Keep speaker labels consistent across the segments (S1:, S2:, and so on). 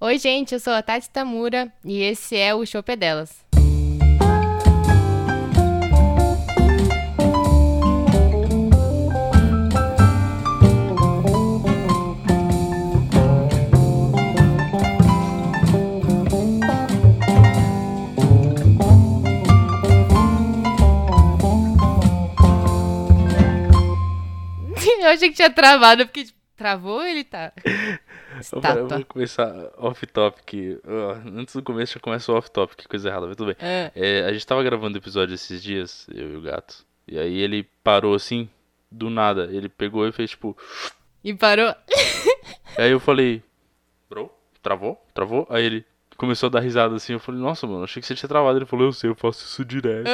S1: Oi, gente, eu sou a Tati Tamura e esse é o Chope Delas. Eu achei que tinha travado, porque tipo, travou ele tá.
S2: Pera, eu vou começar off-topic. Antes do começo já começa o off-topic, coisa errada, mas tudo bem.
S1: Ah,
S2: É, a gente tava gravando episódio esses dias, eu e o gato. E aí ele parou assim, do nada. Ele pegou e fez tipo.
S1: e parou.
S2: Aí eu falei, bro, travou? Travou? Aí ele começou a dar risada assim. Eu falei, nossa, mano, achei que você tinha travado. Ele falou, eu sei, eu faço isso direto.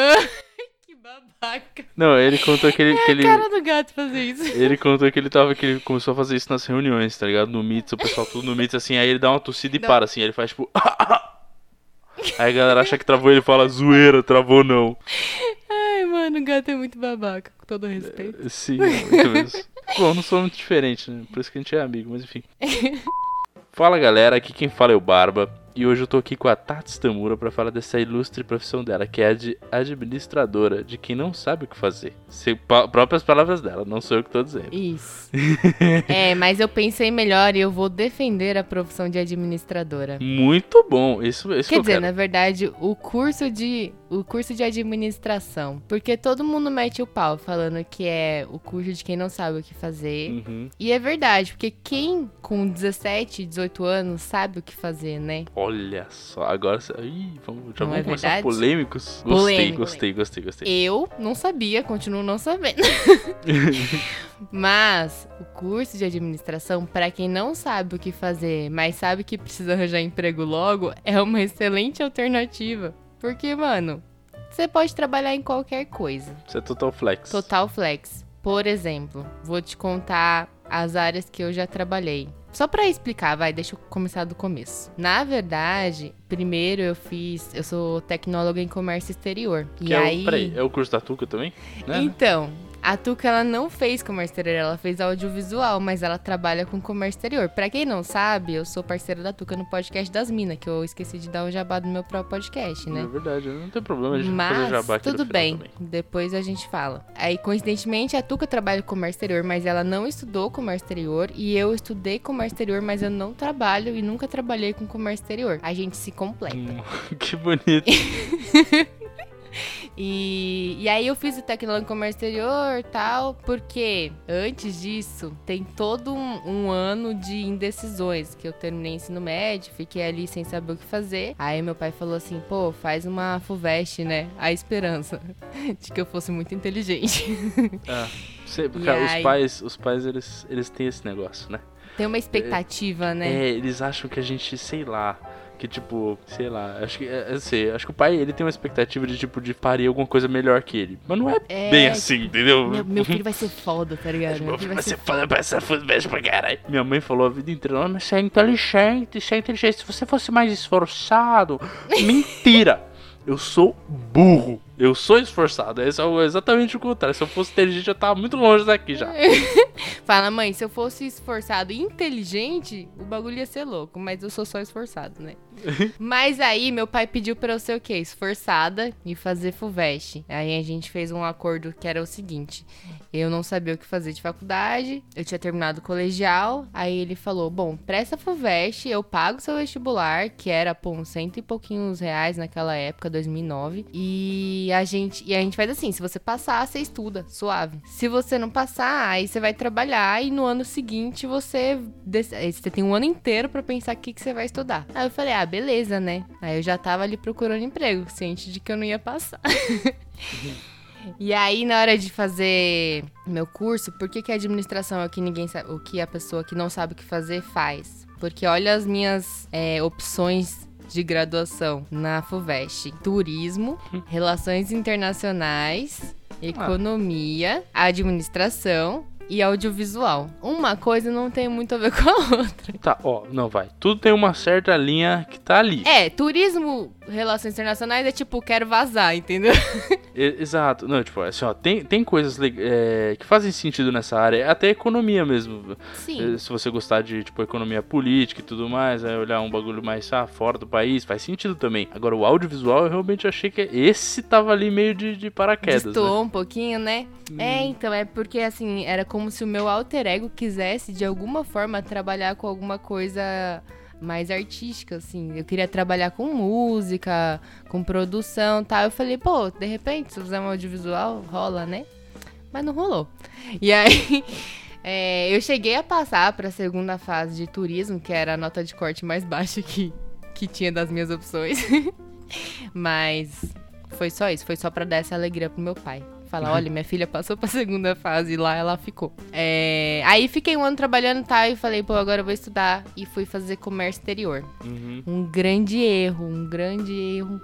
S2: Não, ele contou que ele. Que ele...
S1: Cara do gato fazer isso.
S2: Ele contou que ele tava, que ele começou a fazer isso nas reuniões, tá ligado? No Meets, o pessoal tudo no Meets, assim, aí ele dá uma tossida e
S1: Não.
S2: para, assim, aí ele faz tipo. Aí a galera acha que travou ele fala, zoeira, travou não.
S1: Ai, mano, o gato é muito babaca, com todo respeito.
S2: Sim, muito mesmo. Bom, não sou muito diferente, né? Por isso que a gente é amigo, mas enfim. Fala galera, aqui quem fala é o Barba. E hoje eu tô aqui com a Tati Tamura pra falar dessa ilustre profissão dela, que é a de administradora, de quem não sabe o que fazer. Se, próprias palavras dela, não sou eu que tô dizendo.
S1: Isso. é, mas eu pensei melhor e eu vou defender a profissão de administradora.
S2: Muito bom, isso, isso que
S1: Quer
S2: eu
S1: dizer,
S2: quero.
S1: na verdade, o curso de o curso de administração, porque todo mundo mete o pau falando que é o curso de quem não sabe o que fazer.
S2: Uhum.
S1: E é verdade, porque quem com 17, 18 anos sabe o que fazer, né?
S2: Olha só, agora. Ih, vamos, já
S1: Não
S2: vamos
S1: é
S2: começar
S1: verdade?
S2: polêmicos? Gostei,
S1: Polêmico.
S2: gostei, gostei, gostei.
S1: Eu não sabia, continuo não sabendo. Mas o curso de administração, pra quem não sabe o que fazer, mas sabe que precisa arranjar emprego logo, é uma excelente alternativa. Porque, mano, você pode trabalhar em qualquer coisa.
S2: Isso é total flex.
S1: Total flex. Por exemplo, vou te contar as áreas que eu já trabalhei. Só pra explicar, vai, deixa eu começar do começo. Na verdade, primeiro eu fiz, eu sou tecnóloga em comércio exterior.
S2: Que
S1: e
S2: é
S1: aí
S2: o, peraí, é o curso da Tuca também? Né?
S1: então, a Tuca ela não fez comércio exterior, ela fez audiovisual, mas ela trabalha com comércio exterior. Pra quem não sabe, eu sou parceira da Tuca no podcast das Minas, que eu esqueci de dar o jabá do meu próprio podcast, né?
S2: É verdade, não tem problema a gente fazer
S1: Mas
S2: jabá aqui
S1: tudo bem,
S2: também.
S1: depois a gente fala. Aí, coincidentemente, a Tuca trabalha com comércio exterior, mas ela não estudou comércio exterior. E eu estudei comércio exterior, mas eu não trabalho e nunca trabalhei com comércio exterior. A gente se completa.
S2: Hum, que bonito.
S1: E, e aí eu fiz o tecnólogo em comércio exterior tal, porque antes disso tem todo um, um ano de indecisões, que eu terminei ensino médio, fiquei ali sem saber o que fazer. Aí meu pai falou assim, pô, faz uma FUVEST, né? A esperança de que eu fosse muito inteligente.
S2: Ah, você-
S1: E
S2: cara, os
S1: aí?
S2: pais, os pais eles, eles têm esse negócio, né?
S1: Tem uma expectativa, né?
S2: É, eles acham que a gente, sei lá, que tipo, sei lá, acho que, é, eu sei, acho que o pai, ele tem uma expectativa de tipo, de parir alguma coisa melhor que ele. Mas não é,
S1: É,
S2: bem assim, entendeu?
S1: Meu, meu filho vai ser foda, tá ligado?
S2: Meu filho vai ser foda pra essa fudbest pra caralho. Minha mãe falou a vida inteira, "Ah, mas você é inteligente, você é inteligente. Se você fosse mais esforçado. Mentira! Eu sou burro. Eu sou esforçado. Esse é exatamente o contrário. Se eu fosse inteligente, eu tava muito longe daqui já.
S1: Fala, mãe, se eu fosse esforçado e inteligente, o bagulho ia ser louco, mas eu sou só esforçado, né? mas aí meu pai pediu pra eu ser o quê? Esforçada e fazer FUVEST. Aí a gente fez um acordo que era o seguinte: eu não sabia o que fazer de faculdade, eu tinha terminado o colegial, aí ele falou: bom, presta FUVEST, eu pago seu vestibular, que era, pô, uns cento e pouquinhos reais naquela época, 2009, e a gente, e a gente faz assim: se você passar, você estuda, suave. Se você não passar, aí você vai trabalhar e no ano seguinte você, você tem um ano inteiro pra pensar o que, que você vai estudar. Aí eu falei: ah, beleza, né? Aí eu já tava ali procurando emprego, ciente de que eu não ia passar. E aí, na hora de fazer meu curso, por que, que a administração é o que ninguém sabe, o que a pessoa que não sabe o que fazer faz? Porque olha as minhas é, opções de graduação na FUVEST: turismo, relações internacionais, economia, administração e audiovisual. Uma coisa não tem muito a ver com a outra.
S2: Tá, ó, não vai. Tudo tem uma certa linha que tá ali.
S1: É, turismo relações internacionais é tipo, quero vazar, entendeu?
S2: Exato. Não, tipo, assim, ó, tem, tem coisas é, que fazem sentido nessa área, até economia mesmo.
S1: Sim.
S2: Eh, se você gostar de, tipo, economia política e tudo mais, é olhar um bagulho mais ah, fora do país, faz sentido também. Agora, o audiovisual, eu realmente achei que esse tava ali meio de, de paraquedas.
S1: Destoou
S2: né?
S1: um pouquinho, né? Hum. É, então, é porque, assim, era como se o meu alter ego quisesse, de alguma forma, trabalhar com alguma coisa mais artística, assim. Eu queria trabalhar com música, com produção e tal. Eu falei, pô, de repente, se usar um audiovisual, rola, né? Mas não rolou. E aí. É, eu cheguei a passar para a segunda fase de turismo, que era a nota de corte mais baixa que, que tinha das minhas opções. Mas foi só isso, foi só para dar essa alegria pro meu pai falar, olha, minha filha passou pra segunda fase e lá ela ficou. É... Aí fiquei um ano trabalhando tá, e falei, pô, agora eu vou estudar. E fui fazer comércio exterior.
S2: Uhum.
S1: Um grande erro, um grande erro.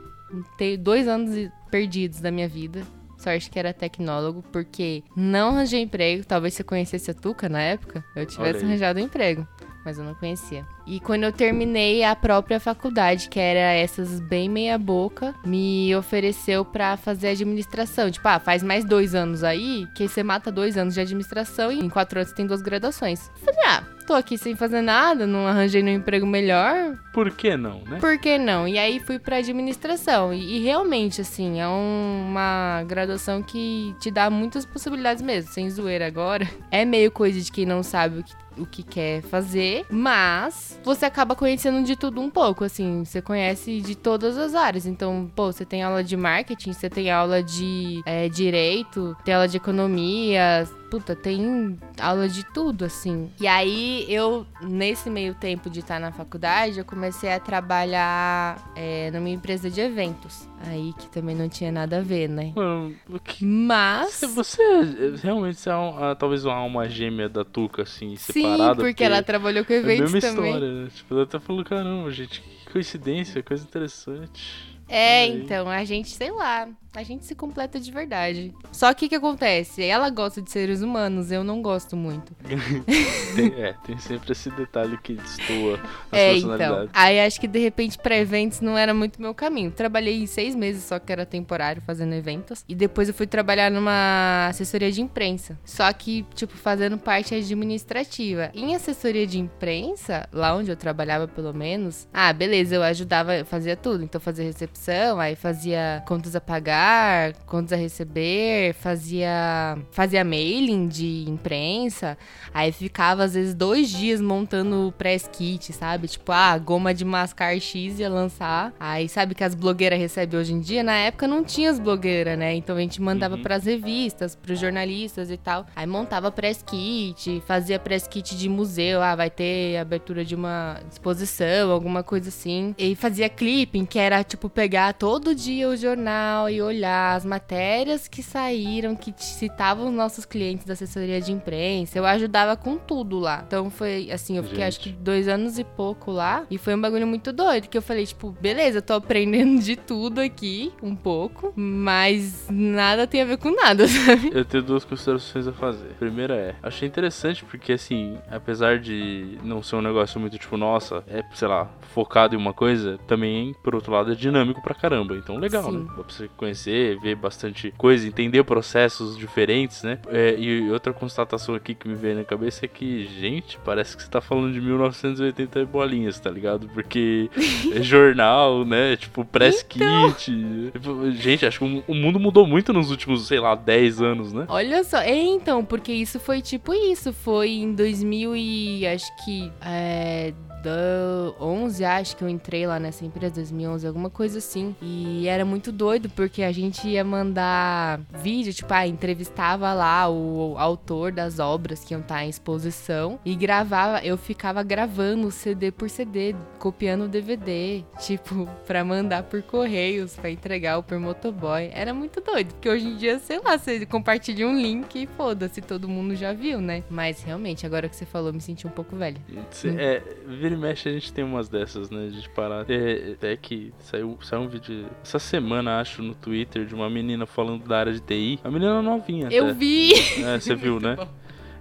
S1: Dois anos perdidos da minha vida. Sorte que era tecnólogo, porque não arranjei emprego. Talvez se eu conhecesse a Tuca na época, eu tivesse arranjado um emprego. Mas eu não conhecia. E quando eu terminei a própria faculdade, que era essas bem meia boca, me ofereceu para fazer administração. Tipo, ah, faz mais dois anos aí, que você mata dois anos de administração e em quatro anos você tem duas graduações. Eu falei, ah, tô aqui sem fazer nada, não arranjei nenhum emprego melhor.
S2: Por que não, né?
S1: Por que não? E aí fui pra administração. E, e realmente, assim, é um, uma graduação que te dá muitas possibilidades mesmo, sem zoeira agora. É meio coisa de quem não sabe o que o que quer fazer, mas você acaba conhecendo de tudo um pouco, assim, você conhece de todas as áreas. Então, pô, você tem aula de marketing, você tem aula de é, direito, tem aula de economia, puta, tem aula de tudo, assim. E aí, eu, nesse meio tempo de estar na faculdade, eu comecei a trabalhar é, numa empresa de eventos. Aí que também não tinha nada a ver, né?
S2: Mano,
S1: que... Mas.
S2: Você realmente é um, talvez uma alma gêmea da Tuca, assim, separada.
S1: Sim, porque, porque ela trabalhou com eventos
S2: é a
S1: mesma também.
S2: história, né? Tipo, ela até falou, caramba, gente, que coincidência, coisa interessante.
S1: É, então, a gente, sei lá, a gente se completa de verdade. Só que o que acontece? Ela gosta de seres humanos, eu não gosto muito.
S2: tem, é, tem sempre esse detalhe que destoa as
S1: é, então. Aí acho que de repente para eventos não era muito meu caminho. Trabalhei seis meses só que era temporário fazendo eventos. E depois eu fui trabalhar numa assessoria de imprensa. Só que, tipo, fazendo parte administrativa. Em assessoria de imprensa, lá onde eu trabalhava pelo menos, ah, beleza, eu ajudava, eu fazia tudo. Então fazia recepção, aí fazia contas a pagar contas a receber, fazia, fazia mailing de imprensa, aí ficava às vezes dois dias montando o press kit, sabe? Tipo, ah, goma de mascar X ia lançar. Aí sabe que as blogueiras recebem hoje em dia? Na época não tinha as blogueiras, né? Então a gente mandava uhum. pras revistas, pros jornalistas e tal. Aí montava press kit, fazia press kit de museu, ah, vai ter abertura de uma exposição, alguma coisa assim. E fazia clipping, que era tipo pegar todo dia o jornal e olhar as matérias que saíram, que citavam os nossos clientes da assessoria de imprensa. Eu ajudava com tudo lá. Então foi assim, eu fiquei Gente. acho que dois anos e pouco lá. E foi um bagulho muito doido. Que eu falei, tipo, beleza, eu tô aprendendo de tudo aqui, um pouco. Mas nada tem a ver com nada, sabe?
S2: Eu tenho duas considerações a fazer. A primeira é, achei interessante porque assim, apesar de não ser um negócio muito tipo, nossa, é, sei lá, focado em uma coisa, também, por outro lado, é dinâmico pra caramba. Então legal, Sim. né? Dá pra você conhecer conhecer, ver bastante coisa, entender processos diferentes, né? É, e outra constatação aqui que me veio na cabeça é que, gente, parece que você tá falando de 1980 bolinhas, tá ligado? Porque é jornal, né? Tipo, press então... kit. Tipo, gente, acho que o mundo mudou muito nos últimos, sei lá, 10 anos, né?
S1: Olha só, é então, porque isso foi tipo isso, foi em 2000 e acho que é, 2011, acho que eu entrei lá nessa empresa, 2011, alguma coisa assim. E era muito doido, porque a gente ia mandar vídeo, tipo, ah, entrevistava lá o autor das obras que iam estar em exposição e gravava, eu ficava gravando CD por CD, copiando o DVD, tipo, pra mandar por correios, pra entregar o por motoboy. Era muito doido, porque hoje em dia, sei lá, você compartilha um link e foda-se, todo mundo já viu, né? Mas realmente, agora que você falou, me senti um pouco velha.
S2: É, vira e mexe a gente tem umas dessas, né? De parar. É, é que saiu, saiu um vídeo essa semana, acho, no Twitter de uma menina falando da área de TI. A menina novinha.
S1: Eu
S2: até.
S1: vi!
S2: É, você viu, né? Bom.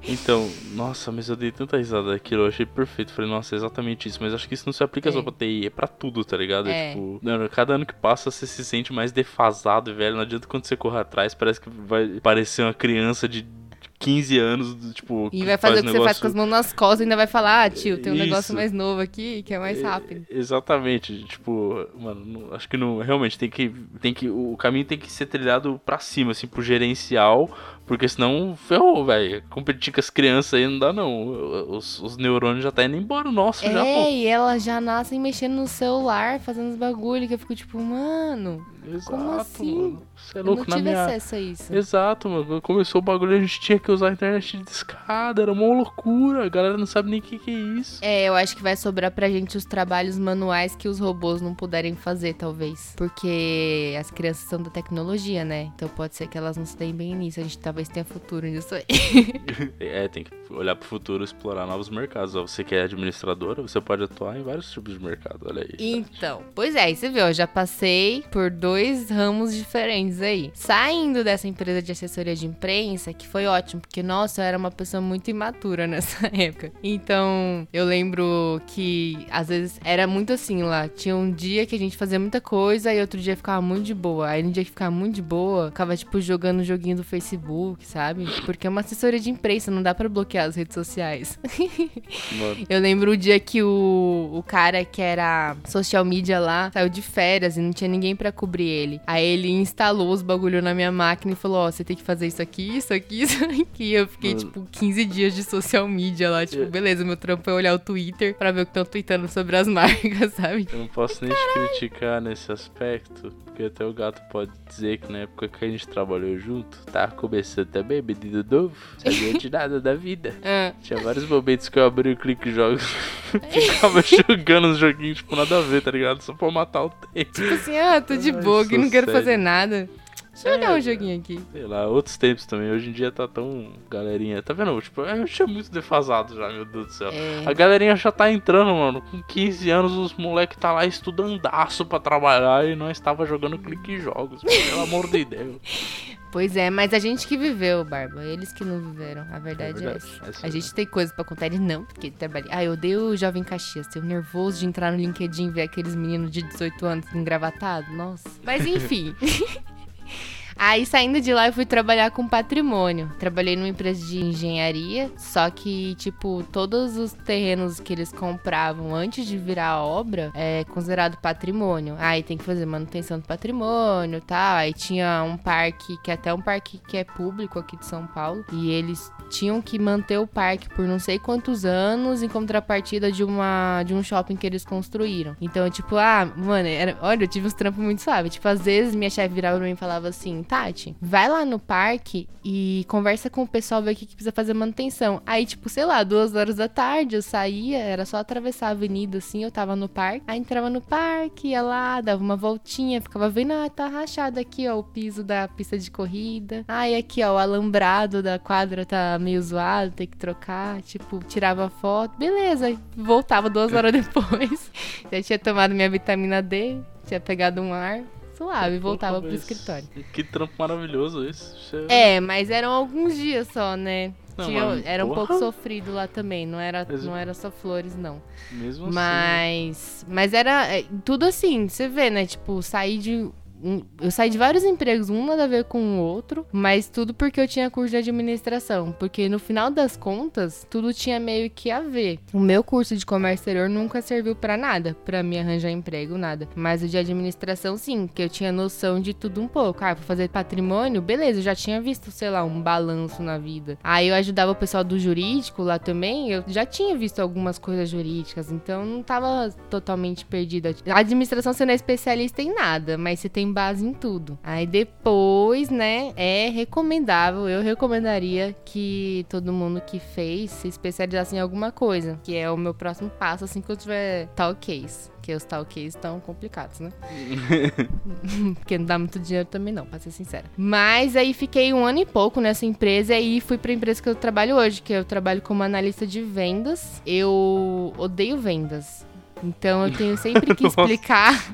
S2: Então, nossa, mas eu dei tanta risada daquilo, eu achei perfeito. Falei, nossa, é exatamente isso. Mas acho que isso não se aplica
S1: É.
S2: só pra TI, é pra tudo, tá ligado?
S1: É.
S2: Tipo, não, cada ano que passa você se sente mais defasado, velho. Não adianta quando você correr atrás, parece que vai parecer uma criança de 15 anos, do- tipo.
S1: E vai fazer
S2: faz
S1: o que você faz
S2: negócio-
S1: com as mãos nas costas e ainda vai falar, ah, tio, tem um negócio
S2: Isso.
S1: mais novo aqui que é mais rápido.
S2: É, Exatamente, tipo, mano, não- acho que não, realmente tem que, tem que, o caminho tem que ser trilhado pra cima, assim, pro gerencial, porque senão ferrou, velho. Competir com as crianças aí não dá não, os, os neurônios já tá indo embora, nossa, já,
S1: É, e elas já nascem mexendo no celular, fazendo os bagulho, que eu fico tipo, mano,
S2: Exato,
S1: como assim?
S2: mano, você é
S1: eu não
S2: louco
S1: tive
S2: minha...
S1: acesso a isso.
S2: Exato, mano, começou o bagulho a gente tinha que usar a internet de escada, era uma loucura, a galera não sabe nem o que que é isso.
S1: É, eu acho que vai sobrar pra gente os trabalhos manuais que os robôs não puderem fazer, talvez. Porque as crianças são da tecnologia, né? Então pode ser que elas não se deem bem nisso. A gente talvez tenha futuro nisso aí.
S2: É, tem que olhar pro futuro, explorar novos mercados. Ó, você que é administradora, você pode atuar em vários tipos de mercado, olha aí.
S1: Então, pois é, você viu, eu já passei por dois ramos diferentes aí. Saindo dessa empresa de assessoria de imprensa, que foi ótimo, porque, nossa, eu era uma pessoa muito imatura nessa época. Então, eu lembro que, às vezes, era muito assim lá. Tinha um dia que a gente fazia muita coisa e outro dia ficava muito de boa. Aí, no dia que ficava muito de boa, ficava, tipo, jogando um joguinho do Facebook, sabe? Porque é uma assessoria de imprensa, não dá pra bloquear as redes sociais. Eu lembro o dia que o, o cara que era social media lá saiu de férias e não tinha ninguém pra cobrir ele. Aí ele instalou os bagulho na minha máquina e falou: Ó, você tem que fazer isso aqui, isso aqui, isso aqui. Eu fiquei,
S2: Mano.
S1: tipo, 15 dias de social media lá. Tipo, beleza, meu trampo é olhar o Twitter pra ver o que estão tweetando sobre as marcas, sabe?
S2: eu não posso nem te criticar nesse aspecto, porque até o gato pode dizer que na época que a gente trabalhou junto, tava começando também, menino novo, sabia de nada da vida.
S1: Ah,
S2: Tinha vários momentos que eu abri o clique jogos, ficava jogando uns joguinhos, tipo, nada a ver, tá ligado? Só pra matar o tempo.
S1: tipo assim, ah, tô de boa, que
S2: sou
S1: não quero
S2: sério.
S1: fazer nada. Deixa eu jogar
S2: É,
S1: um joguinho aqui.
S2: Sei lá, outros tempos também. Hoje em dia tá tão. Galerinha. Tá vendo? Tipo, eu tinha muito defasado já, meu Deus do céu.
S1: É.
S2: A galerinha já tá entrando, mano. Com 15 anos, os moleque tá lá estudandaço pra trabalhar e nós tava jogando clique jogos. Pelo amor de Deus.
S1: Pois é, mas a gente que viveu, Barba. Eles que não viveram. A verdade é,
S2: verdade,
S1: essa.
S2: essa
S1: A
S2: é
S1: gente tem coisa pra contar, eles não, porque trabalhei. Ah, eu odeio o Jovem Caxias. Tenho nervoso de entrar no LinkedIn e ver aqueles meninos de 18 anos engravatados. Nossa. Mas enfim. Aí saindo de lá eu fui trabalhar com patrimônio. Trabalhei numa empresa de engenharia, só que, tipo, todos os terrenos que eles compravam antes de virar obra é considerado patrimônio. Aí tem que fazer manutenção do patrimônio e tal. Aí tinha um parque, que é até um parque que é público aqui de São Paulo, e eles tinham que manter o parque por não sei quantos anos em contrapartida de uma de um shopping que eles construíram. Então, tipo, ah, mano, era, olha, eu tive uns trampos muito suaves. Tipo, às vezes minha chefe virava pra mim e falava assim: Tati, vai lá no parque e conversa com o pessoal, ver o que, precisa fazer manutenção. Aí, tipo, sei lá, duas horas da tarde eu saía, era só atravessar a avenida assim, eu tava no parque. Aí entrava no parque, ia lá, dava uma voltinha, ficava vendo, ah, tá rachado aqui, ó, o piso da pista de corrida. Aí aqui, ó, o alambrado da quadra tá meio zoado, tem que trocar. Tipo, tirava foto, beleza. Voltava duas horas depois. Já tinha tomado minha vitamina D, tinha pegado um ar. Suave, voltava
S2: Pô,
S1: pro escritório.
S2: Que trampo maravilhoso esse. É-
S1: É, mas eram alguns dias só, né?
S2: Não,
S1: Tinha-
S2: mas,
S1: era um
S2: porra.
S1: pouco sofrido lá também, não era,
S2: Mas-
S1: não era só flores, não.
S2: Mesmo assim.
S1: Mas. Mas era é, tudo assim, você vê, né? Tipo, saí de. Eu saí de vários empregos, um nada a ver com o outro, mas tudo porque eu tinha curso de administração. Porque no final das contas, tudo tinha meio que a ver. O meu curso de comércio exterior nunca serviu pra nada, pra me arranjar emprego, nada. Mas o de administração, sim, que eu tinha noção de tudo um pouco. Ah, vou fazer patrimônio, beleza, eu já tinha visto, sei lá, um balanço na vida. Aí eu ajudava o pessoal do jurídico lá também, eu já tinha visto algumas coisas jurídicas, então não tava totalmente perdida. A administração você não é especialista em nada, mas você tem base em tudo. Aí depois, né, é recomendável, eu recomendaria que todo mundo que fez se especializasse em alguma coisa, que é o meu próximo passo assim que eu tiver tal case. Porque os tal case estão complicados, né? Porque não dá muito dinheiro também não, pra ser sincera. Mas aí fiquei um ano e pouco nessa empresa e fui pra empresa que eu trabalho hoje, que eu trabalho como analista de vendas. Eu odeio vendas. Então eu tenho sempre que explicar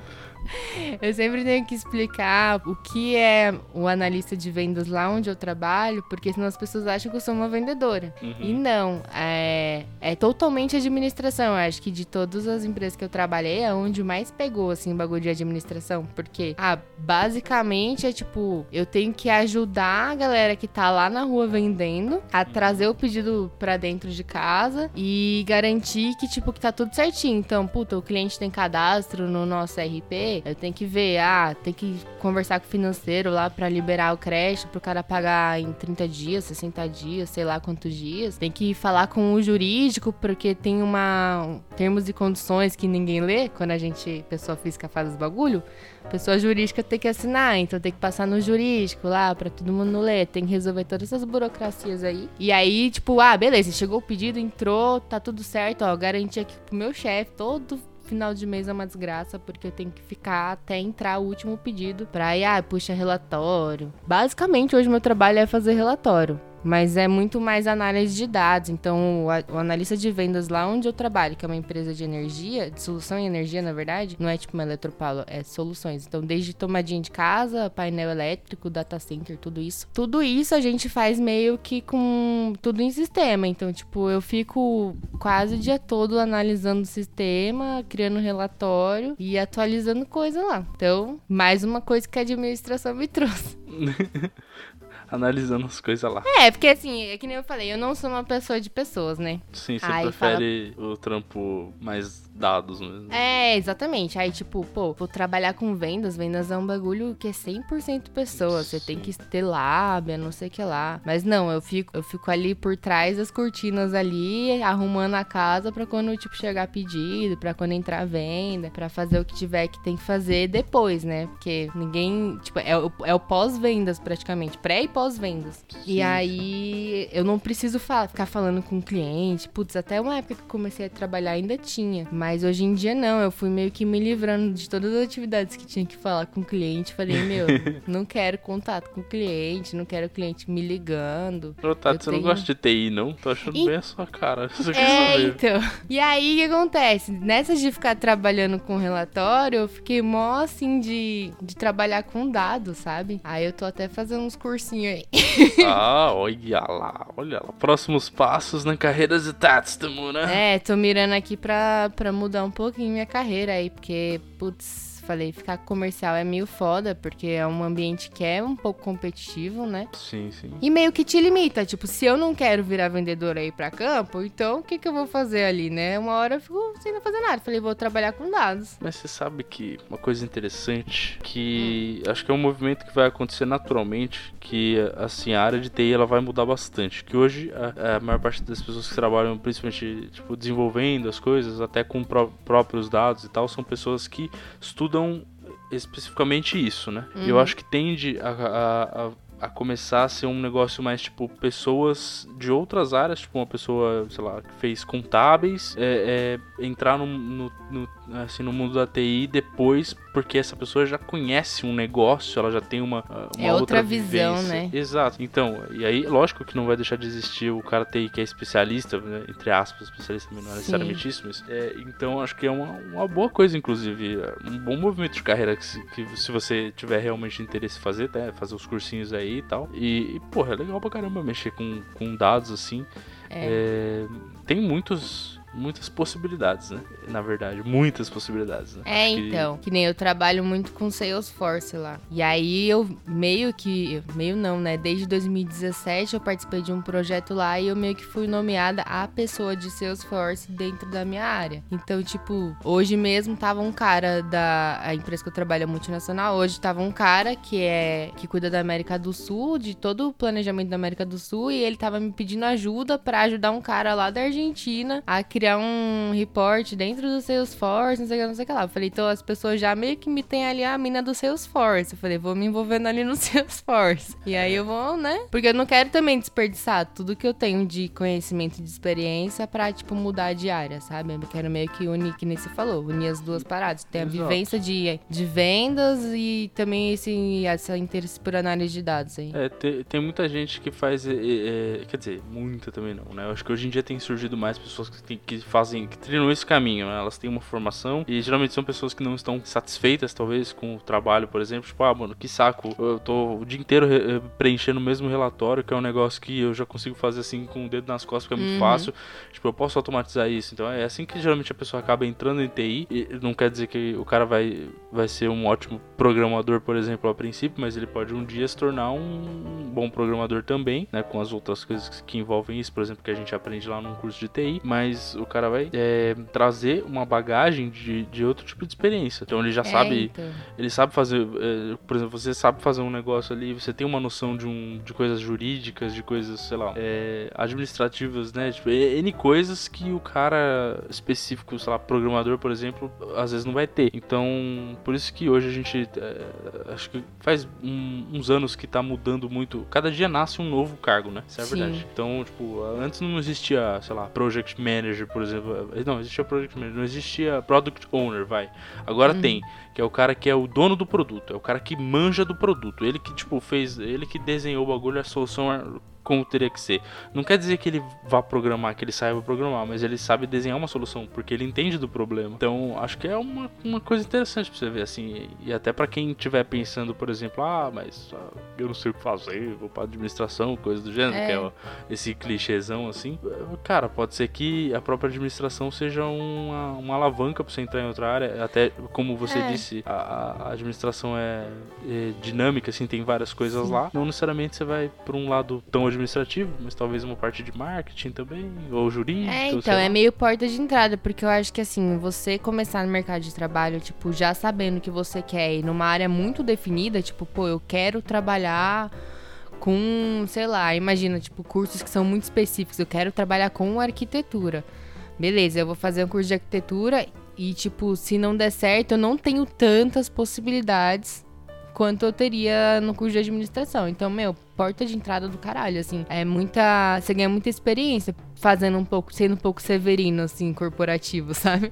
S1: eu sempre tenho que explicar o que é o analista de vendas lá onde eu trabalho, porque senão as pessoas acham que eu sou uma vendedora.
S2: Uhum.
S1: E não, é, é totalmente administração. Eu acho que de todas as empresas que eu trabalhei, é onde mais pegou, assim, o bagulho de administração. Porque, ah, basicamente é tipo, eu tenho que ajudar a galera que tá lá na rua vendendo a trazer o pedido pra dentro de casa e garantir que, tipo, que tá tudo certinho. Então, puta, o cliente tem cadastro no nosso RP, eu tenho que ver, ah, tem que conversar com o financeiro lá pra liberar o crédito pro cara pagar em 30 dias, 60 dias, sei lá quantos dias. Tem que falar com o jurídico, porque tem uma um, termos e condições que ninguém lê quando a gente, pessoa física, faz os bagulho. Pessoa jurídica tem que assinar, então tem que passar no jurídico lá pra todo mundo ler, tem que resolver todas essas burocracias aí. E aí, tipo, ah, beleza, chegou o pedido, entrou, tá tudo certo, ó, garanti aqui pro meu chefe, todo final de mês é uma desgraça, porque eu tenho que ficar até entrar o último pedido pra ir, ah, puxa relatório. Basicamente, hoje meu trabalho é fazer relatório. Mas é muito mais análise de dados. Então, o, analista de vendas lá onde eu trabalho, que é uma empresa de energia, de solução em energia, na verdade, não é tipo uma Eletropaulo, é soluções. Então, desde tomadinha de casa, painel elétrico, data center, tudo isso. Tudo isso a gente faz meio que com tudo em sistema. Então, tipo, eu fico quase o dia todo analisando o sistema, criando relatório e atualizando coisa lá. Então, mais uma coisa que a administração me trouxe.
S2: Analisando as coisas lá.
S1: É, porque assim, é que nem eu falei, eu não sou uma pessoa de pessoas, né?
S2: Sim, você
S1: Aí
S2: prefere o trampo mais dados mesmo.
S1: É, exatamente. Aí, tipo, pô, vou trabalhar com vendas. Vendas é um bagulho que é 100% pessoa. Você tem que ter lábia, não sei o que lá. Mas não, eu fico, eu fico ali por trás das cortinas ali, arrumando a casa pra quando, tipo, chegar pedido, pra quando entrar a venda, pra fazer o que tiver que tem que fazer depois, né? Porque ninguém, tipo, é, o- é o pós-vendas praticamente, pré e pós-vendas. E aí eu não preciso fa- ficar falando com o cliente. Putz, até uma época que eu comecei a trabalhar ainda tinha. Mas hoje em dia não. Eu fui meio que me livrando de todas as atividades que tinha que falar com o cliente. Falei, meu, não quero contato com o cliente, não quero o cliente me ligando.
S2: Ô, Tati, você não
S1: tenho-
S2: gosta de TI, não? Tô achando
S1: E-
S2: bem a sua cara. Você
S1: É,
S2: saber.
S1: então. E aí, o que acontece? Nessas de ficar trabalhando com relatório, eu fiquei mó assim de, de trabalhar com dados, sabe? Aí eu tô até fazendo uns cursinhos aí.
S2: Ah, olha lá, olha lá. Próximos passos na carreira de Tats Tamura.
S1: É, tô mirando aqui pra, pra mudar um pouquinho minha carreira aí, porque, putz, falei, ficar comercial é meio foda, porque é um ambiente que é um pouco competitivo, né?
S2: Sim, sim.
S1: E meio que te limita, tipo, se eu não quero virar vendedora aí pra campo, então o que que eu vou fazer ali, né? Uma hora eu fico sem não fazer nada. Falei, vou trabalhar com dados.
S2: Mas você sabe que uma coisa interessante que acho que é um movimento que vai acontecer naturalmente, que assim a área de TI ela vai mudar bastante, que hoje a, a maior parte das pessoas que trabalham principalmente tipo desenvolvendo as coisas, até com pró- próprios dados e tal, são pessoas que estudam especificamente isso, né?
S1: Uhum.
S2: Eu acho que tende a, a, a- a começar a ser um negócio mais tipo pessoas de outras áreas, tipo uma pessoa, sei lá, que fez contábeis, é, é, entrar no, no, no- assim, no mundo da TI depois, porque essa pessoa já conhece um negócio, ela já tem uma, ah, uma
S1: É outra visão,
S2: vivência.
S1: né?
S2: Exato. Então, e aí, lógico que não vai deixar de existir o cara TI que é especialista, né? entre aspas, especialista não é necessariamente isso, mas é, então acho que é uma, uma boa coisa, inclusive, é um bom movimento de carreira que se, que se você tiver realmente interesse em fazer, né? Fazer os cursinhos aí e tal. E, e porra, é legal pra caramba mexer com, com dados assim. É, tem muitos. Muitas possibilidades, né? Na verdade, muitas possibilidades, né?
S1: É,
S2: Acho que-
S1: então. Que nem eu trabalho muito com Salesforce lá. E aí eu meio que. Meio não, né? Desde 2017 eu participei de um projeto lá e eu meio que fui nomeada a pessoa de Salesforce dentro da minha área. Então, tipo, hoje mesmo tava um cara da. A empresa que eu trabalho é multinacional. Hoje tava um cara que é. que cuida da América do Sul, de todo o planejamento da América do Sul, e ele tava me pedindo ajuda pra ajudar um cara lá da Argentina a criar um report dentro do Salesforce, não sei o que, não sei o que lá. Eu falei, então as pessoas já meio que me tem ali a mina do Salesforce. Eu falei, vou me envolvendo ali no Salesforce. E aí eu vou, né? Porque eu não quero também desperdiçar tudo que eu tenho de conhecimento e de experiência pra, tipo, mudar de área, sabe? Eu quero meio que unir, que nem você falou, unir as duas paradas. Tem a vivência de, de vendas e também esse, essa interesse por análise de dados aí.
S2: É, tem, tem muita gente que faz. é, é, quer dizer, muita também não, né? Eu acho que hoje em dia tem surgido mais pessoas que, que que fazem, que trilham esse caminho, né? Elas têm uma formação e geralmente são pessoas que não estão satisfeitas, talvez, com o trabalho, por exemplo. Tipo, ah, mano, que saco, eu tô o dia inteiro eh, preenchendo o mesmo relatório, que é um negócio que eu já consigo fazer assim com o dedo nas costas, porque é muito uhum. fácil. Tipo, eu posso automatizar isso. Então é assim que geralmente a pessoa acaba entrando em TI. E não quer dizer que o cara vai, vai ser um ótimo programador, por exemplo, a princípio, mas ele pode um dia se tornar um bom programador também, né? Com as outras coisas que envolvem isso, por exemplo, que a gente aprende lá num curso de TI. Mas o cara vai é, trazer uma bagagem de, de outro tipo de experiência. Então ele já é, sabe. Então. Ele sabe fazer. É, por exemplo, você sabe fazer um negócio ali, você tem uma noção de, um, de coisas jurídicas, de coisas, sei lá, é, administrativas, né? Tipo, N coisas que o cara específico, sei lá, programador, por exemplo, às vezes não vai ter. Então, por isso que hoje a gente. É, acho que faz um, uns anos que tá mudando muito. Cada dia nasce um novo cargo, né? Isso é Sim. verdade. Então, tipo, antes não existia, sei lá, Project Manager, por exemplo. Não, existia Project Manager, não existia Product Owner, vai. Agora uhum. tem que é o cara que é o dono do produto, é o cara que manja do produto, ele que tipo fez, ele que desenhou o bagulho, a solução como teria que ser. Não quer dizer que ele vá programar, que ele saiba programar, mas ele sabe desenhar uma solução, porque ele entende do problema. Então, acho que é uma, uma coisa interessante pra você ver, assim. E até para quem estiver pensando, por exemplo, ah, mas ah, eu não sei o que fazer, vou pra administração, coisa do gênero, é. que é ó, esse clichêzão, assim. Cara, pode ser que a própria administração seja uma, uma alavanca pra você entrar em outra área. Até, como você é. disse, a, a administração é, é, dinâmica, assim, tem várias coisas Sim. lá. Não necessariamente você vai pra um lado tão administrativo, mas talvez uma parte de marketing também, ou jurídico.
S1: É, então, é meio porta de entrada, porque eu acho que assim, você começar no mercado de trabalho, tipo, já sabendo que você quer ir numa área muito definida, tipo, pô, eu quero trabalhar com, sei lá, imagina, tipo, cursos que são muito específicos, eu quero trabalhar com arquitetura. Beleza, eu vou fazer um curso de arquitetura e, tipo, se não der certo, eu não tenho tantas possibilidades quanto eu teria no curso de administração. Então, meu, porta de entrada do caralho, assim. É muita. Você ganha muita experiência fazendo um pouco, sendo um pouco severino, assim, corporativo, sabe?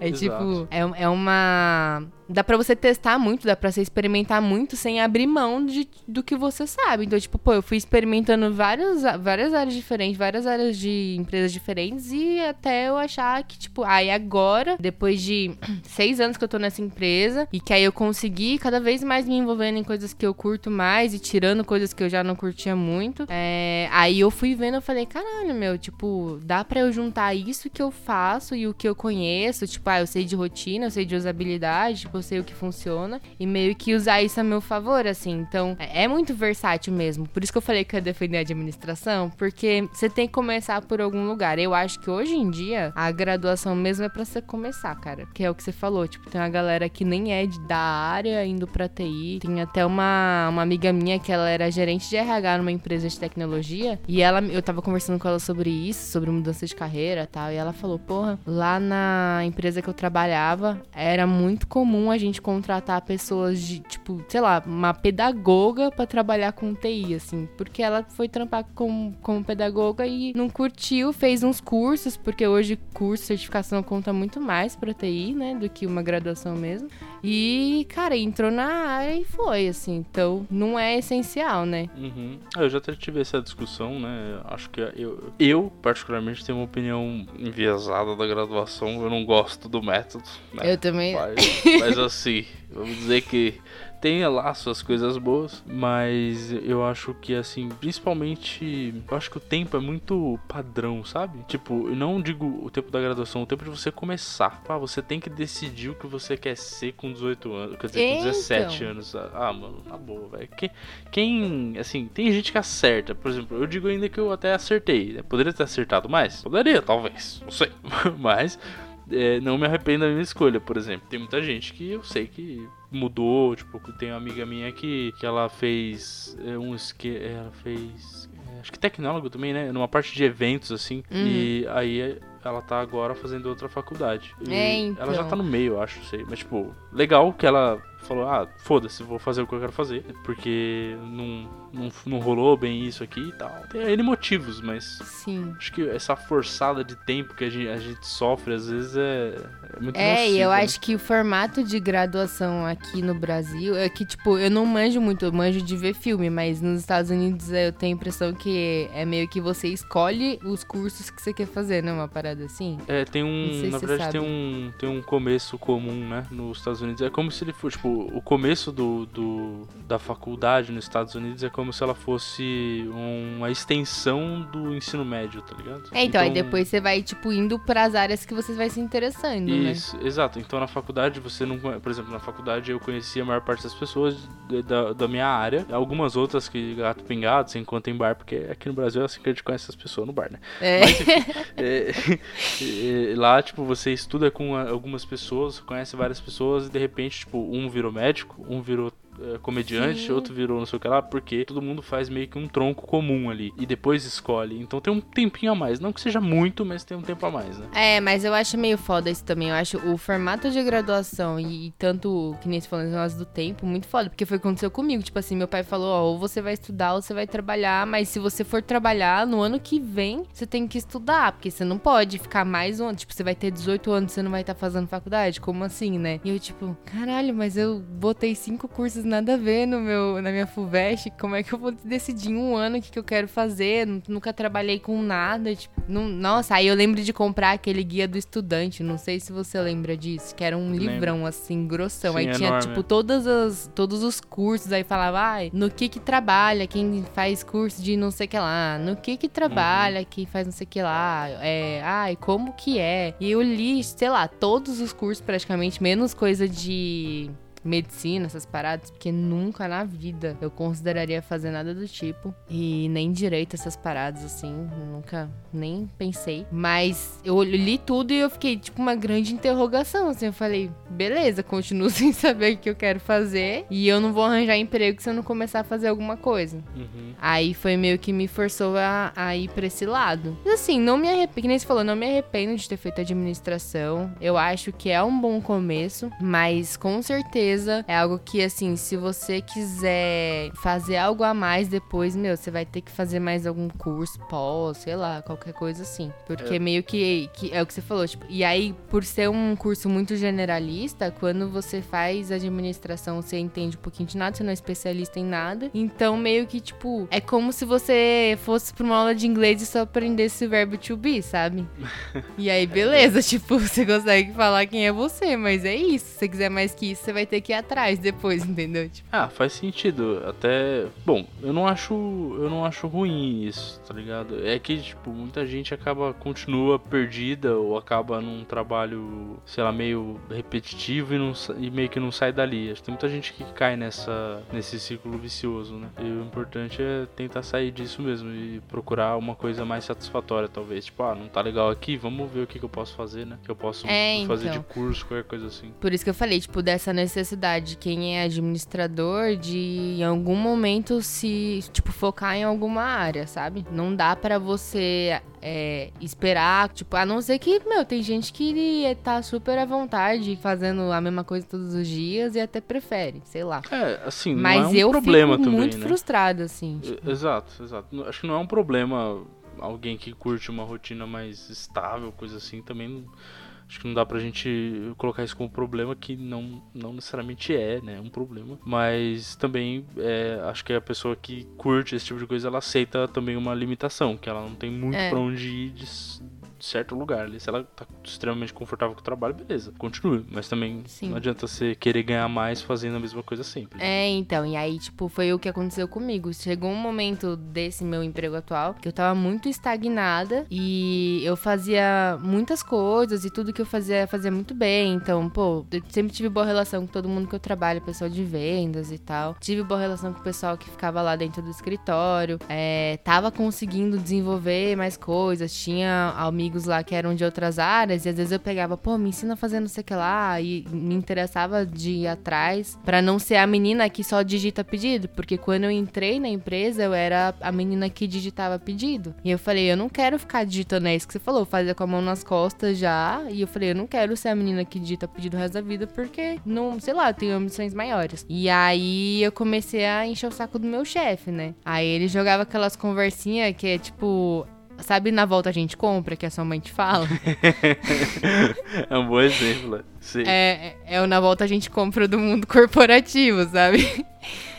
S1: É Exato. tipo, é, é uma. Dá pra você testar muito, dá pra você experimentar muito sem abrir mão de, do que você sabe. Então, tipo, pô, eu fui experimentando várias, várias áreas diferentes, várias áreas de empresas diferentes e até eu achar que, tipo, aí agora, depois de seis anos que eu tô nessa empresa e que aí eu consegui cada vez mais me envolvendo em coisas que eu curto mais e tirando coisas que eu já não curtia muito, é, aí eu fui vendo, eu falei, caralho, meu, tipo, dá pra eu juntar isso que eu faço e o que eu conheço, tipo, ah, eu sei de rotina, eu sei de usabilidade, tipo, eu sei o que funciona, e meio que usar isso a meu favor, assim. Então, é, é muito versátil mesmo. Por isso que eu falei que eu ia defender a administração, porque você tem que começar por algum lugar. Eu acho que hoje em dia, a graduação mesmo é pra você começar, cara. Que é o que você falou, tipo, tem uma galera que nem é da área indo pra TI. Tem até uma, uma amiga minha que ela era gerente de RH numa empresa de tecnologia, e ela, eu tava conversando com ela sobre isso, sobre mudança de carreira e tal. E ela falou: Porra, lá na empresa que eu trabalhava, era muito comum a gente contratar pessoas de, tipo, sei lá, uma pedagoga para trabalhar com TI, assim. Porque ela foi trampar com, como pedagoga e não curtiu, fez uns cursos, porque hoje curso, certificação conta muito mais pra TI, né, do que uma graduação mesmo. E, cara, entrou na área e foi, assim. Então, não é essencial, né?
S2: Uhum. Eu já até tive essa discussão, né? Acho que eu, eu particularmente, tenho uma opinião enviesada da graduação. Eu não gosto do método.
S1: Né? Eu também.
S2: Mas, mas assim, vamos dizer que tenha lá suas coisas boas, mas eu acho que assim, principalmente, eu acho que o tempo é muito padrão, sabe? Tipo, eu não digo o tempo da graduação, o tempo de você começar. Ah, você tem que decidir o que você quer ser com 18 anos, quer dizer, com 17 então. anos. Ah, mano, na boa, velho. Quem, quem, assim, tem gente que acerta, por exemplo, eu digo ainda que eu até acertei, né? Poderia ter acertado mais? Poderia, talvez, não sei, mas é, não me arrependo da minha escolha, por exemplo. Tem muita gente que eu sei que mudou, tipo, tem uma amiga minha que, que ela fez é, um esque... ela fez é, acho que tecnólogo também, né? Numa parte de eventos, assim. Uhum. E aí ela tá agora fazendo outra faculdade.
S1: É, então.
S2: Ela já tá no meio, eu acho, sei. Mas, tipo, legal que ela falou, ah, foda-se, vou fazer o que eu quero fazer, porque não, não, não rolou bem isso aqui e tal. Tem N motivos, mas
S1: Sim.
S2: acho que essa forçada de tempo que a gente, a gente sofre, às vezes, é, é muito
S1: É,
S2: nociva,
S1: eu
S2: né?
S1: acho que o formato de graduação aqui no Brasil é que, tipo, eu não manjo muito, eu manjo de ver filme, mas nos Estados Unidos eu tenho a impressão que é meio que você escolhe os cursos que você quer fazer, não é uma parada assim?
S2: É, tem um. Na verdade, tem um, tem um começo comum, né? Nos Estados Unidos. É como se ele fosse. Tipo, o começo do, do, da faculdade nos Estados Unidos é como se ela fosse uma extensão do ensino médio, tá ligado?
S1: É, então, aí depois você vai, tipo, indo pras áreas que você vai se interessando, né?
S2: Isso, exato. Então na faculdade você não. Por exemplo, na faculdade eu conhecia a maior parte das pessoas da- da, minha área. Algumas outras que gato pingado, você encontra em bar, porque aqui no Brasil é assim que a gente conhece as pessoas no bar, né?
S1: É.
S2: Mas, é, é, lá, tipo, você estuda com algumas pessoas, conhece várias pessoas e de repente, tipo, um virou médico, um virou é, comediante,
S1: Sim.
S2: outro virou não sei o que lá, porque todo mundo faz meio que um tronco comum ali e depois escolhe. Então tem um tempinho a mais. Não que seja muito, mas tem um tempo a mais, né?
S1: É, mas eu acho meio foda isso também. Eu acho o formato de graduação e, e tanto que nem se esse negócio do tempo, muito foda. Porque foi o que aconteceu comigo. Tipo assim, meu pai falou, ó, ou você vai estudar ou você vai trabalhar. Mas se você for trabalhar, no ano que vem, você tem que estudar. Porque você não pode ficar mais um ano. Tipo, você vai ter 18 anos e você não vai estar fazendo faculdade? Como assim, né? E eu, tipo, caralho, mas eu botei cinco cursos nada a ver no meu, na minha FUVEST. Como é que eu vou decidir em um ano o que, que eu quero fazer? Nu- Nunca trabalhei com nada. Tipo, não- nossa, aí eu lembro de comprar aquele guia do estudante. Não sei se você lembra disso. Que era um livrão, assim, grossão.
S2: Sim,
S1: aí tinha,
S2: enorme.
S1: tipo, todas as, todos os cursos. Aí falava, ai, no que que trabalha quem faz curso de não sei o que lá. No que que trabalha quem faz não sei o que lá. É, ai, como que é. E eu li, sei lá, todos os cursos praticamente, menos coisa de medicina, essas paradas, porque nunca na vida eu consideraria fazer nada do tipo. E nem direito essas paradas, assim, nunca nem pensei. Mas eu li tudo e eu fiquei, tipo, uma grande interrogação, assim. Eu falei, beleza, continuo sem saber o que eu quero fazer. E eu não vou arranjar emprego se eu não começar a fazer alguma coisa.
S2: Uhum.
S1: Aí foi meio que me forçou a, a ir pra esse lado. Mas assim, não me arrependo, que nem você falou, não me arrependo de ter feito administração. Eu acho que é um bom começo, mas com certeza é algo que, assim, se você quiser fazer algo a mais depois, meu, você vai ter que fazer mais algum curso, pós, sei lá, qualquer coisa assim. Porque
S2: É.
S1: meio que, que é o que você falou, tipo, e aí, por ser um curso muito generalista, quando você faz administração, você entende um pouquinho de nada, você não é especialista em nada. Então, meio que, tipo, é como se você fosse pra uma aula de inglês e só aprendesse o verbo to be, sabe? E aí, beleza, tipo, você consegue falar quem é você, mas é isso. Se você quiser mais que isso, você vai ter que ir atrás depois, entendeu? Tipo,
S2: Ah, faz sentido. Até. Bom, eu não acho. Eu não acho ruim isso, tá ligado? É que, tipo, muita gente acaba, continua perdida ou acaba num trabalho, sei lá, meio repetitivo e, não, e meio que não sai dali. Acho que tem muita gente que cai nessa, nesse círculo vicioso, né? E o importante é tentar sair disso mesmo e procurar uma coisa mais satisfatória, talvez. Tipo, ah, não tá legal aqui, vamos ver o que, que eu posso fazer, né? Que eu posso
S1: É,
S2: fazer
S1: então.
S2: de curso, qualquer coisa assim.
S1: Por isso que eu falei, tipo, dessa necessidade de quem é administrador de em algum momento se, tipo, focar em alguma área, sabe? Não dá pra você é, esperar, tipo, a não ser que, meu, tem gente que tá super à vontade fazendo a mesma coisa todos os dias e até prefere, sei lá.
S2: É, assim,
S1: Mas
S2: não é um
S1: eu
S2: problema
S1: fico
S2: também,
S1: muito
S2: né?
S1: frustrada, assim. Tipo.
S2: Exato, exato. Acho que não é um problema alguém que curte uma rotina mais estável, coisa assim, também não- acho que não dá pra gente colocar isso como problema que não, não necessariamente é, né, um problema. Mas também é, acho que a pessoa que curte esse tipo de coisa, ela aceita também uma limitação, que ela não tem muito
S1: É.
S2: pra onde ir de certo lugar ali. Se ela tá extremamente confortável com o trabalho, beleza, continue. Mas também
S1: Sim.
S2: não adianta você querer ganhar mais fazendo a mesma coisa sempre.
S1: É, então, e aí, tipo, foi o que aconteceu comigo. Chegou um momento desse meu emprego atual que eu tava muito estagnada e eu fazia muitas coisas e tudo que eu fazia, fazia muito bem. Então, pô, eu sempre tive boa relação com todo mundo que eu trabalho, pessoal de vendas e tal. Tive boa relação com o pessoal que ficava lá dentro do escritório. É, tava conseguindo desenvolver mais coisas, tinha amigos amigos lá que eram de outras áreas, e às vezes eu pegava, pô, me ensina a fazer não sei o que lá, e me interessava de ir atrás, para não ser a menina que só digita pedido, porque quando eu entrei na empresa, eu era a menina que digitava pedido. E eu falei, eu não quero ficar digitando, é isso que você falou, fazer com a mão nas costas já, e eu falei, eu não quero ser a menina que digita pedido o resto da vida, porque não, sei lá, eu tenho ambições maiores. E aí eu comecei a encher o saco do meu chefe, né? Aí ele jogava aquelas conversinhas que é tipo, Sabe na volta a gente compra, que a sua mãe te fala?
S2: é um bom exemplo. Sim.
S1: É, é, é o na volta a gente compra do mundo corporativo, sabe?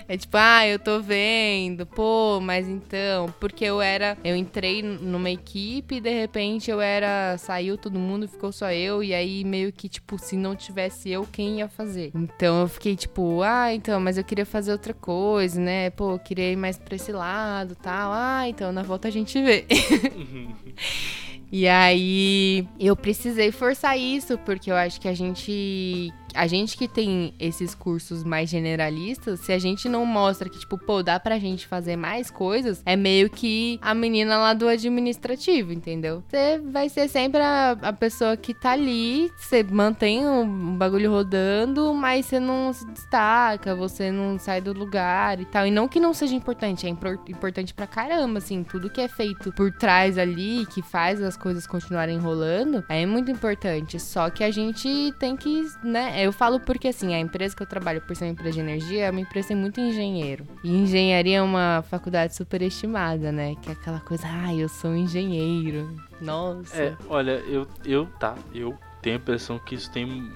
S1: É tipo, ah, eu tô vendo, pô, mas então, porque eu era, eu entrei numa equipe e de repente eu era, saiu todo mundo, ficou só eu e aí meio que tipo, se não tivesse eu, quem ia fazer? Então eu fiquei tipo, ah, então, mas eu queria fazer outra coisa, né? Pô, eu queria ir mais pra esse lado, tal. Ah, então na volta a gente vê. E aí eu precisei forçar isso, porque eu acho que a gente a gente que tem esses cursos mais generalistas, se a gente não mostra que, tipo, pô, dá pra gente fazer mais coisas, é meio que a menina lá do administrativo, entendeu? Você vai ser sempre a, a pessoa que tá ali, você mantém o, bagulho rodando, mas você não se destaca, você não sai do lugar e tal. E não que não seja importante, é importante pra caramba, assim, tudo que é feito por trás ali, que faz as coisas continuarem rolando, é muito importante. Só que a gente tem que, né, eu falo porque, assim, a empresa que eu trabalho, por ser uma empresa de energia, é uma empresa que muito engenheiro. E engenharia é uma faculdade superestimada, né? Que é aquela coisa, ah, eu sou um engenheiro. Nossa.
S2: É, olha, eu, eu, tá, eu tenho a impressão que isso tem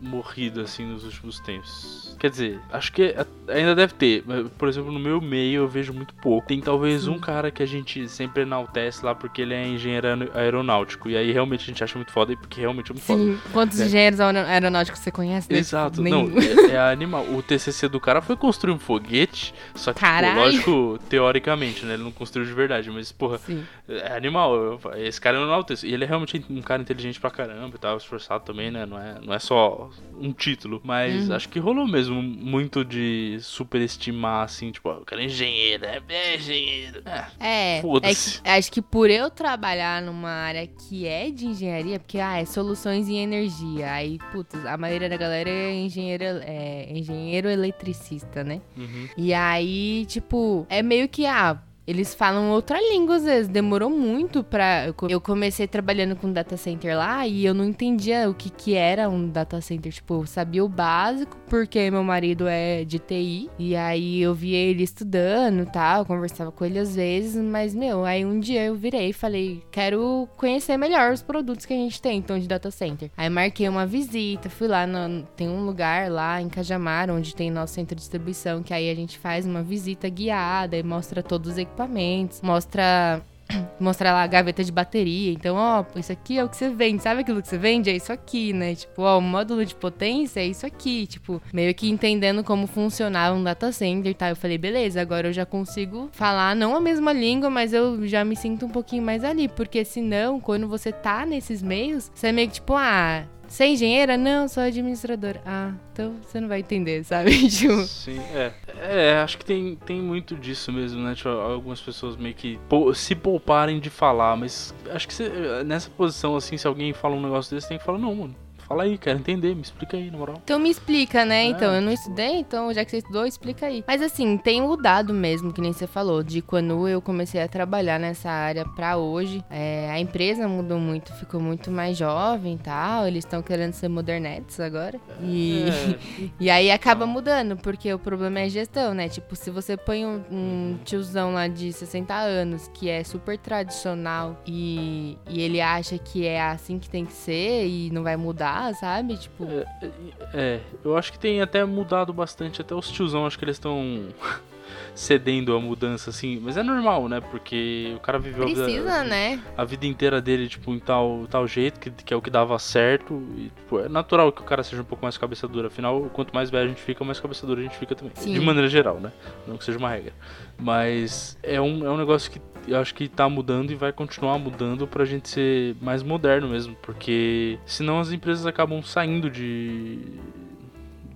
S2: morrido, assim, nos últimos tempos Quer dizer, acho que ainda deve ter. Por exemplo, no meu meio eu vejo muito pouco. Tem talvez um cara que a gente sempre enaltece lá porque ele é engenheiro aeronáutico. E aí realmente a gente acha muito foda, porque realmente é muito Sim.
S1: foda. Quantos é. engenheiros aeronáuticos você conhece?
S2: Né? Exato. Nenhum. Não, é, é, animal. O TCC do cara foi construir um foguete, só que, tipo, lógico, teoricamente, né? Ele não construiu de verdade, mas, porra, Sim. é animal. Esse cara é um E ele é realmente um cara inteligente pra caramba e tal, esforçado também, né? Não é, não é só um título. Mas uhum. acho que rolou mesmo muito de superestimar, assim, tipo, o cara é engenheiro, é, é engenheiro.
S1: É, é, é que, acho que por eu trabalhar numa área que é de engenharia, porque, ah, é soluções em energia, aí, putz, a maioria da galera é engenheiro, é, engenheiro eletricista, né? Uhum. E aí, tipo, é meio que, ah, eles falam outra língua às vezes. Demorou muito pra. Eu comecei trabalhando com data center lá e eu não entendia o que, que era um data center. Tipo, eu sabia o básico, porque meu marido é de TI. E aí eu via ele estudando e tal, conversava com ele às vezes. Mas, meu, aí um dia eu virei e falei: quero conhecer melhor os produtos que a gente tem, então, de data center. Aí marquei uma visita, fui lá, no, tem um lugar lá em Cajamar, onde tem nosso centro de distribuição, que aí a gente faz uma visita guiada e mostra todos os equipamentos equipamentos, mostra mostra lá a gaveta de bateria. Então, ó, isso aqui é o que você vende. Sabe aquilo que você vende? É isso aqui, né? Tipo, ó, o módulo de potência é isso aqui. Tipo, meio que entendendo como funcionava um data center, tá? Eu falei, beleza, agora eu já consigo falar não a mesma língua, mas eu já me sinto um pouquinho mais ali. Porque senão, quando você tá nesses meios, você é meio que tipo, ah, você é engenheira? Não, sou administradora. Ah, então você não vai entender, sabe?
S2: tipo... Sim, é. É, acho que tem, tem muito disso mesmo, né? Tipo, algumas pessoas meio que se pouparem de falar, mas acho que nessa posição, assim, se alguém fala um negócio desse, tem que falar, não, mano Fala aí, quero entender, me explica aí, na moral.
S1: Então me explica, né? É, então, eu não estudei, então já que você estudou, explica aí. Mas assim, tem mudado mesmo, que nem você falou, de quando eu comecei a trabalhar nessa área pra hoje. É, a empresa mudou muito, ficou muito mais jovem e tal. Eles estão querendo ser modernetes agora. E, é. e aí acaba mudando, porque o problema é gestão, né? Tipo, se você põe um, um tiozão lá de 60 anos, que é super tradicional, e, e ele acha que é assim que tem que ser e não vai mudar sabe? Tipo.
S2: É, é, é, eu acho que tem até mudado bastante. Até os tiozão, acho que eles estão. cedendo a mudança, assim. Mas é normal, né? Porque o cara viveu
S1: Precisa,
S2: a vida,
S1: né?
S2: a vida inteira dele, tipo, em tal, tal jeito, que, que é o que dava certo. E, tipo, é natural que o cara seja um pouco mais cabeça dura. Afinal, quanto mais velho a gente fica, mais cabeça dura a gente fica também. Sim. De maneira geral, né? Não que seja uma regra. Mas é um, é um negócio que eu acho que tá mudando e vai continuar mudando pra gente ser mais moderno mesmo, porque senão as empresas acabam saindo de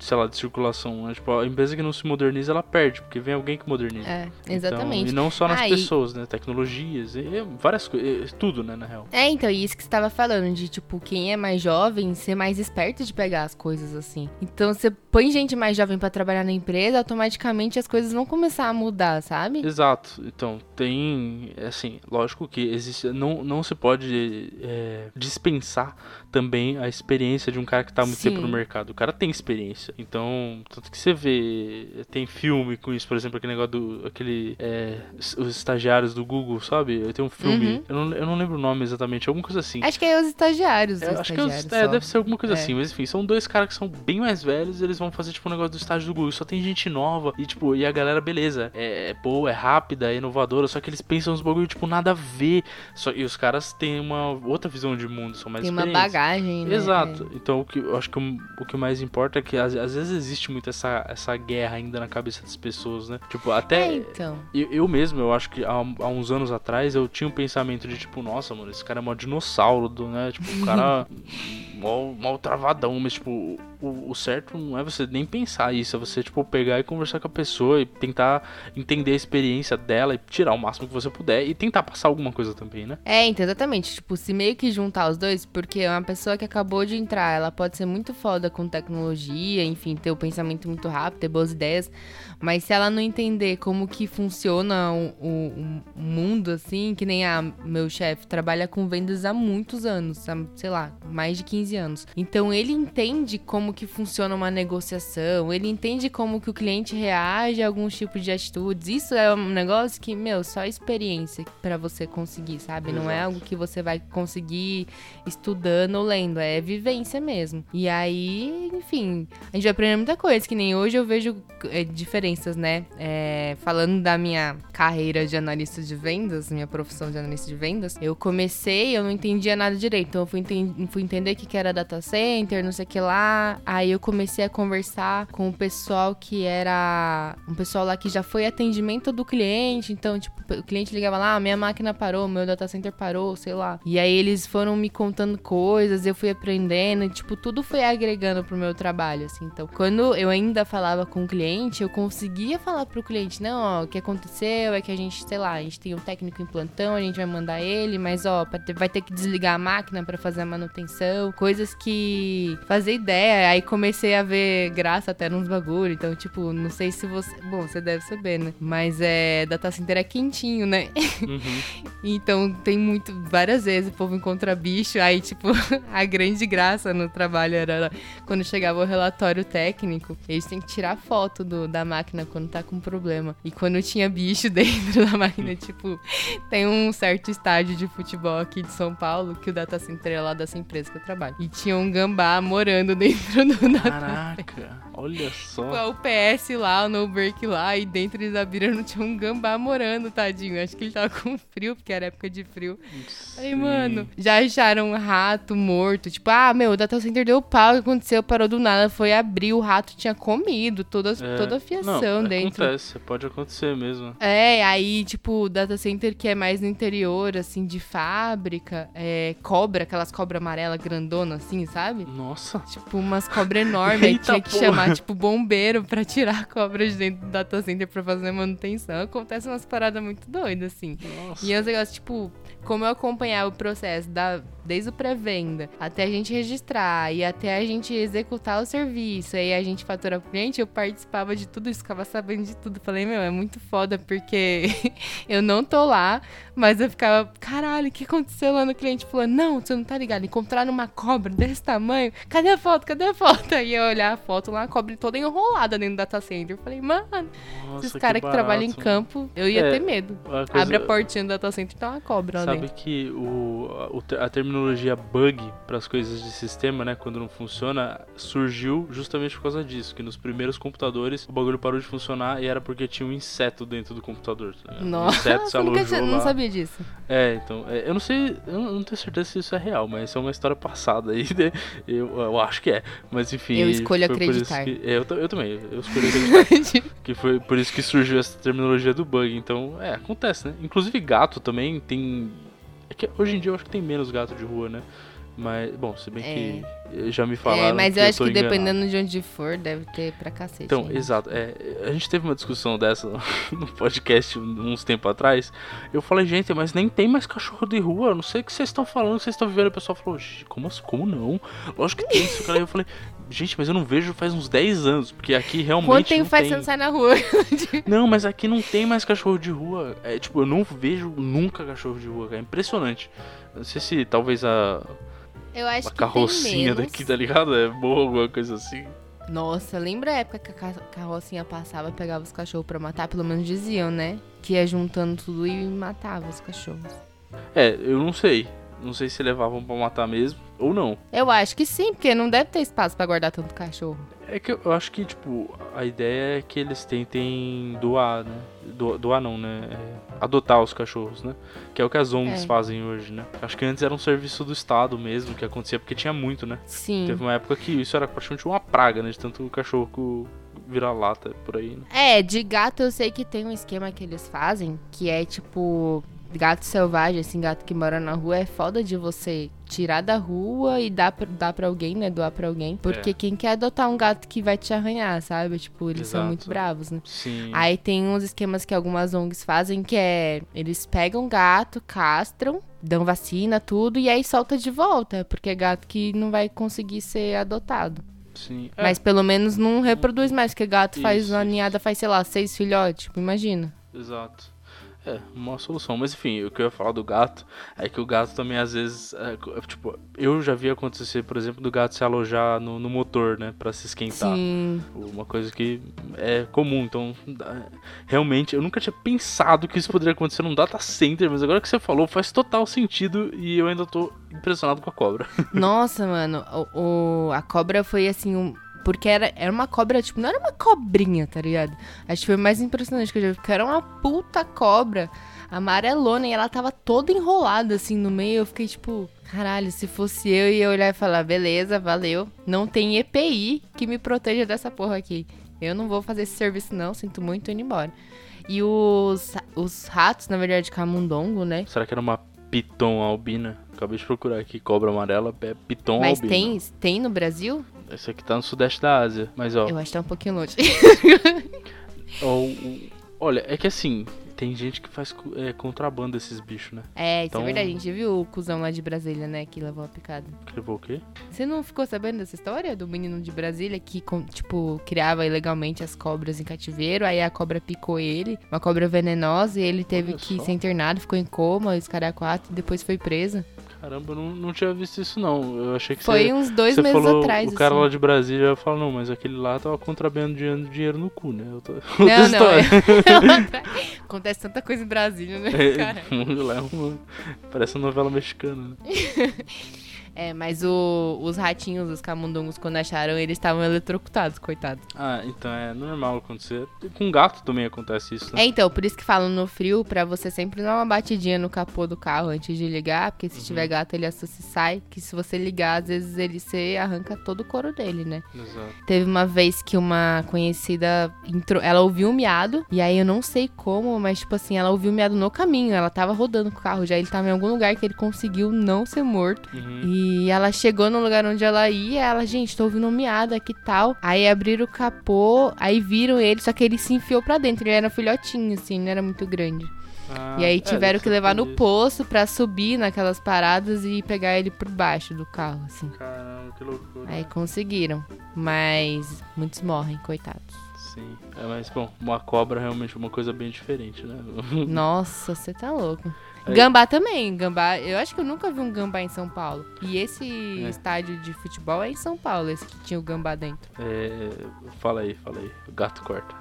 S2: sei lá, de circulação. Né? Tipo, a empresa que não se moderniza, ela perde, porque vem alguém que moderniza.
S1: É, exatamente.
S2: Então, e não só nas
S1: Ah, e-
S2: pessoas, né? Tecnologias, e várias coisas, tudo, né, na real.
S1: É, então, e isso que você tava falando, de, tipo, quem é mais jovem ser mais esperto de pegar as coisas assim. Então, você põe gente mais jovem pra trabalhar na empresa, automaticamente as coisas vão começar a mudar, sabe?
S2: Exato. Então, tem, assim, lógico que existe, não, não se pode é, dispensar também a experiência de um cara que tá muito
S1: Sim.
S2: tempo no mercado. O cara tem experiência. Então, tanto que você vê, tem filme com isso, por exemplo, aquele negócio do, aquele, é, os estagiários do Google, sabe? Tem um filme,
S1: Uhum.
S2: eu, não, eu não lembro o nome exatamente, alguma coisa assim.
S1: Acho que é os estagiários.
S2: É,
S1: os
S2: acho que é, os-
S1: estagiários
S2: é, deve ser alguma coisa
S1: É.
S2: assim, mas enfim, são dois caras que são bem mais velhos eles vão fazer tipo um negócio do estágio do Google. Só tem gente nova e tipo, e a galera, beleza, é, é boa, é rápida, é inovadora, só que eles pensam uns bagulho, tipo, nada a ver. Só, e os caras têm uma outra visão de mundo, são mais
S1: Tem uma bagagem, né?
S2: Exato. Então o que eu acho que o, o que mais importa é que às, às vezes existe muito essa, essa guerra ainda na cabeça das pessoas, né? Tipo,
S1: É,
S2: até.
S1: então.
S2: Eu, eu mesmo, eu acho que há, há uns anos atrás eu tinha um pensamento de tipo, nossa, mano, esse cara é mó dinossauro, do, né? Tipo, o cara mó, travadão, mas tipo, o, o certo não é você nem pensar isso, é você, tipo, pegar e conversar com a pessoa e tentar entender a experiência dela e tirar o máximo que você puder e tentar passar alguma coisa também, né?
S1: É, então, exatamente. Tipo, se meio que juntar os dois, porque uma pessoa que acabou de entrar, ela pode ser muito foda com tecnologia, enfim, ter o pensamento muito rápido, ter boas ideias, mas se ela não entender como que funciona o, o- o mundo, assim, que nem a meu chefe trabalha com vendas há muitos anos, há, sei lá, mais de 15 anos. Então, ele entende como que funciona uma negociação, ele entende como que o cliente reage a alguns tipos de atitudes. Isso é um negócio que, meu, só experiência pra você conseguir, sabe? Não é algo que você vai conseguir estudando ou lendo, é vivência mesmo. E aí, enfim, a gente vai aprender muita coisa, que nem hoje eu vejo é, diferenças, né? É, falando da minha carreira de analista de vendas, minha profissão de analista de vendas, eu comecei, eu não entendia nada direito, então eu fui, fui entender o que que era data center, não sei o que lá, aí eu comecei a conversar com o pessoal que era, um pessoal lá que já foi atendimento do cliente, então, tipo, o cliente ligava lá, ah, minha máquina parou, meu data center parou, sei lá. E aí eles foram me contando coisas, eu fui aprendendo, e, tipo, tudo foi agregando pro meu trabalho, assim. Então, quando eu ainda falava com o cliente, eu conseguia falar pro cliente, não, ó, o que aconteceu é que a gente, sei lá, a gente tem um técnico em plantão, a gente vai mandar ele, mas ó, vai ter que desligar a máquina pra fazer a manutenção, coisas que fazer ideia, aí comecei a ver graça até nos bagulho, então, tipo, não sei se você, bom, você deve saber, né? Mas é, data center é quentinho, né?
S2: Uhum.
S1: Então tem muito, várias vezes o povo encontra bicho, aí tipo, a grande graça no trabalho era quando chegava o relatório técnico, eles têm que tirar foto do, da máquina quando tá com problema. E quando tinha bicho dentro da máquina, tipo, tem um certo estádio de futebol aqui de São Paulo, que o data center é lá dessa empresa que eu trabalho. E tinha um gambá morando dentro do data
S2: Caraca, olha só.
S1: o PS lá, o no break lá, e dentro eles abriram não tinha um gambá morando, tadinho. Acho que ele tava com frio, porque era época de frio. Aí,
S2: Sim.
S1: mano, já acharam um rato morto. Tipo, ah, meu, o data center deu pau, o que aconteceu? Parou do nada, foi abrir, o rato tinha comido toda,
S2: É,
S1: toda a fiação
S2: não,
S1: dentro.
S2: Acontece, pode acontecer mesmo.
S1: É, aí, tipo, o data center que é mais no interior, assim, de fábrica, é cobra, aquelas cobras amarelas grandonas, assim, sabe?
S2: Nossa.
S1: Tipo, umas cobras enormes. aí tinha que
S2: porra.
S1: chamar, tipo, bombeiro pra tirar a cobra de dentro do data center pra fazer manutenção. Acontece umas paradas muito doidas, assim.
S2: Nossa.
S1: E é um negócio, tipo, como eu acompanhava o processo da, desde o pré-venda até a gente registrar e até a gente executar o serviço, aí a gente fatura pro cliente, eu participava de tudo isso, ficava sabendo de tudo. Falei, meu, é muito foda porque eu não tô lá, mas eu ficava, caralho, o que aconteceu lá no cliente? Falou, não, você não tá ligado, encontraram uma cobra desse tamanho, cadê a foto, cadê a foto? Aí eu olhar a foto lá, a cobra toda enrolada dentro do data center. Eu falei, mano,
S2: Nossa,
S1: esses caras que,
S2: barato.
S1: trabalham em campo, eu ia
S2: É,
S1: ter medo.
S2: Coisa-
S1: Abre a portinha do data center e tá uma cobra lá
S2: Sabe que o, te- a terminologia bug para as coisas de sistema, né, quando não funciona, surgiu justamente por causa disso, que nos primeiros computadores o bagulho parou de funcionar e era porque tinha um inseto dentro do computador. Tá ligado? Um inseto se
S1: Nossa, nunca
S2: alojou
S1: tinha,
S2: lá.
S1: não sabia disso.
S2: É, então, é, eu não sei, eu não tenho certeza se isso é real, mas isso é uma história passada aí, né? Eu, eu acho que é, mas enfim.
S1: Eu escolho acreditar.
S2: que- é, eu, eu também, eu escolho acreditar. que foi por isso que surgiu essa terminologia do bug. Então, é, acontece, né? Inclusive gato também tem. É que hoje em dia eu acho que tem menos gato de rua, né? Mas, bom, se bem
S1: É.
S2: que já me falaram.
S1: É, mas eu acho
S2: tô
S1: que
S2: enganado.
S1: dependendo de onde for, deve ter pra cacete.
S2: Então, exato. É, a gente teve uma discussão dessa no podcast uns tempo atrás. Eu falei, gente, mas nem tem mais cachorro de rua. Eu não sei o que vocês estão falando, vocês estão vivendo. O pessoal falou, "Gente, como, como não? Lógico que tem isso, cara. Eu falei, gente, mas eu não vejo faz uns 10 anos. Porque aqui realmente.
S1: Quanto tempo faz
S2: tem.
S1: você não sai na rua?
S2: Não, mas aqui não tem mais cachorro de rua. É tipo, eu não vejo nunca cachorro de rua, cara. É impressionante. Não sei se talvez a,
S1: Eu acho
S2: a
S1: que
S2: carrocinha daqui, tá ligado? É boa, alguma coisa assim.
S1: Nossa, lembra a época que a ca- carrocinha passava e pegava os cachorros pra matar? Pelo menos diziam, né? Que ia juntando tudo e matava os cachorros.
S2: É, eu não sei. Não sei se levavam pra matar mesmo ou não.
S1: Eu acho que sim, porque não deve ter espaço pra guardar tanto cachorro.
S2: É que eu acho que, tipo, a ideia é que eles tentem doar, né? Do- doar não, né? É, adotar os cachorros, né? Que é o que as ONGs
S1: É.
S2: fazem hoje, né? Acho que antes era um serviço do Estado mesmo que acontecia, porque tinha muito, né?
S1: Sim.
S2: Teve uma época que isso era praticamente uma praga, né? De tanto cachorro virar lata por aí, né?
S1: É, de gato eu sei que tem um esquema que eles fazem, que é tipo. Gato selvagem, assim, gato que mora na rua, é foda de você tirar da rua e dar pra, dar pra alguém, né? Doar pra alguém. Porque
S2: É.
S1: quem quer adotar um gato que vai te arranhar, sabe? Tipo, eles são
S2: Exato.
S1: muito bravos, né?
S2: Sim.
S1: Aí tem uns esquemas que algumas ONGs fazem que é eles pegam gato, castram, dão vacina, tudo, e aí solta de volta, porque é gato que não vai conseguir ser adotado.
S2: Sim. É,
S1: Mas pelo menos não reproduz mais, porque gato faz
S2: Isso,
S1: uma
S2: isso.
S1: ninhada, faz, sei lá, seis filhotes, tipo, imagina.
S2: Exato. É, uma solução. Mas enfim, o que eu ia falar do gato é que o gato também às vezes. é, co- tipo, eu já vi acontecer, por exemplo, do gato se alojar no, no motor, né? Pra se esquentar.
S1: Sim.
S2: Uma coisa que é comum, então realmente eu nunca tinha pensado que isso poderia acontecer num data center, mas agora que você falou faz total sentido e eu ainda tô impressionado com a cobra.
S1: Nossa, mano, o, o- a cobra foi assim, um. Porque era, era uma cobra, tipo, não era uma cobrinha, tá ligado? Acho que foi mais impressionante que eu já vi, porque era uma puta cobra amarelona e ela tava toda enrolada assim no meio. Eu fiquei tipo, caralho, se fosse eu ia olhar e falar, beleza, valeu. Não tem EPI que me proteja dessa porra aqui. Eu não vou fazer esse serviço, não, sinto muito, indo embora. E os, os ratos, na verdade, camundongo, né?
S2: Será que era uma piton albina? Acabei de procurar aqui, cobra amarela, é piton
S1: Mas
S2: albina.
S1: tem, tem no Brasil?
S2: Esse aqui tá no sudeste da Ásia, mas ó,
S1: Eu acho que tá um pouquinho longe.
S2: ó, o- olha, é que assim, tem gente que faz é, contrabando desses bichos, né?
S1: É, isso
S2: Então-
S1: é verdade. A gente viu o cuzão lá de Brasília, né? Que levou a picada.
S2: Que levou o quê?
S1: Você não ficou sabendo dessa história? Do menino de Brasília que, tipo, criava ilegalmente as cobras em cativeiro. Aí a cobra picou ele. Uma cobra venenosa. E ele teve
S2: Olha
S1: que
S2: só.
S1: ser internado. Ficou em coma, os quatro. E depois foi preso.
S2: Caramba, eu não, não tinha visto isso não. Eu achei que
S1: Foi
S2: você,
S1: uns dois
S2: você
S1: meses
S2: falou
S1: atrás,
S2: o cara
S1: assim.
S2: lá de Brasília eu falo, não, mas aquele lá tava contrabando dinheiro, dinheiro no cu, né? Eu tô...
S1: Não, não.
S2: história.
S1: É... Acontece tanta coisa em Brasília, né, cara?
S2: É, lá é uma- Parece uma novela mexicana, né?
S1: É, mas o- os ratinhos, os camundongos, quando acharam, eles estavam eletrocutados, coitados.
S2: Ah, então é normal acontecer. Com gato também acontece isso, né?
S1: É, então, por isso que falam no frio, pra você sempre dar uma batidinha no capô do carro antes de ligar, porque se tiver gato ele assusta e sai, que se você ligar, às vezes ele você arranca todo o couro dele, né?
S2: Exato.
S1: Teve uma vez que uma conhecida entrou, ela ouviu um miado, e aí eu não sei como, mas tipo assim, ela ouviu o miado no caminho, ela tava rodando com o carro já, ele tava em algum lugar que ele conseguiu não ser morto.
S2: Uhum.
S1: E ela chegou no lugar onde ela ia, ela, gente, tô ouvindo um miado aqui e tal. Aí abriram o capô, aí viram ele, só que ele se enfiou pra dentro. Ele era um filhotinho, assim, não era muito grande.
S2: Ah,
S1: e aí
S2: é,
S1: tiveram
S2: deve
S1: que levar no poço pra subir naquelas paradas e pegar ele por baixo do carro, assim.
S2: Caramba, que loucura.
S1: Aí conseguiram. Mas muitos morrem, coitados.
S2: Sim. É, mas, bom, uma cobra é realmente uma coisa bem diferente, né?
S1: Nossa, você tá louco.
S2: Aí-
S1: Gambá também. Gambá, eu acho que eu nunca vi um gambá em São Paulo. E esse
S2: É.
S1: estádio de futebol é em São Paulo, esse que tinha o gambá dentro.
S2: É, fala aí, fala aí. O gato corta.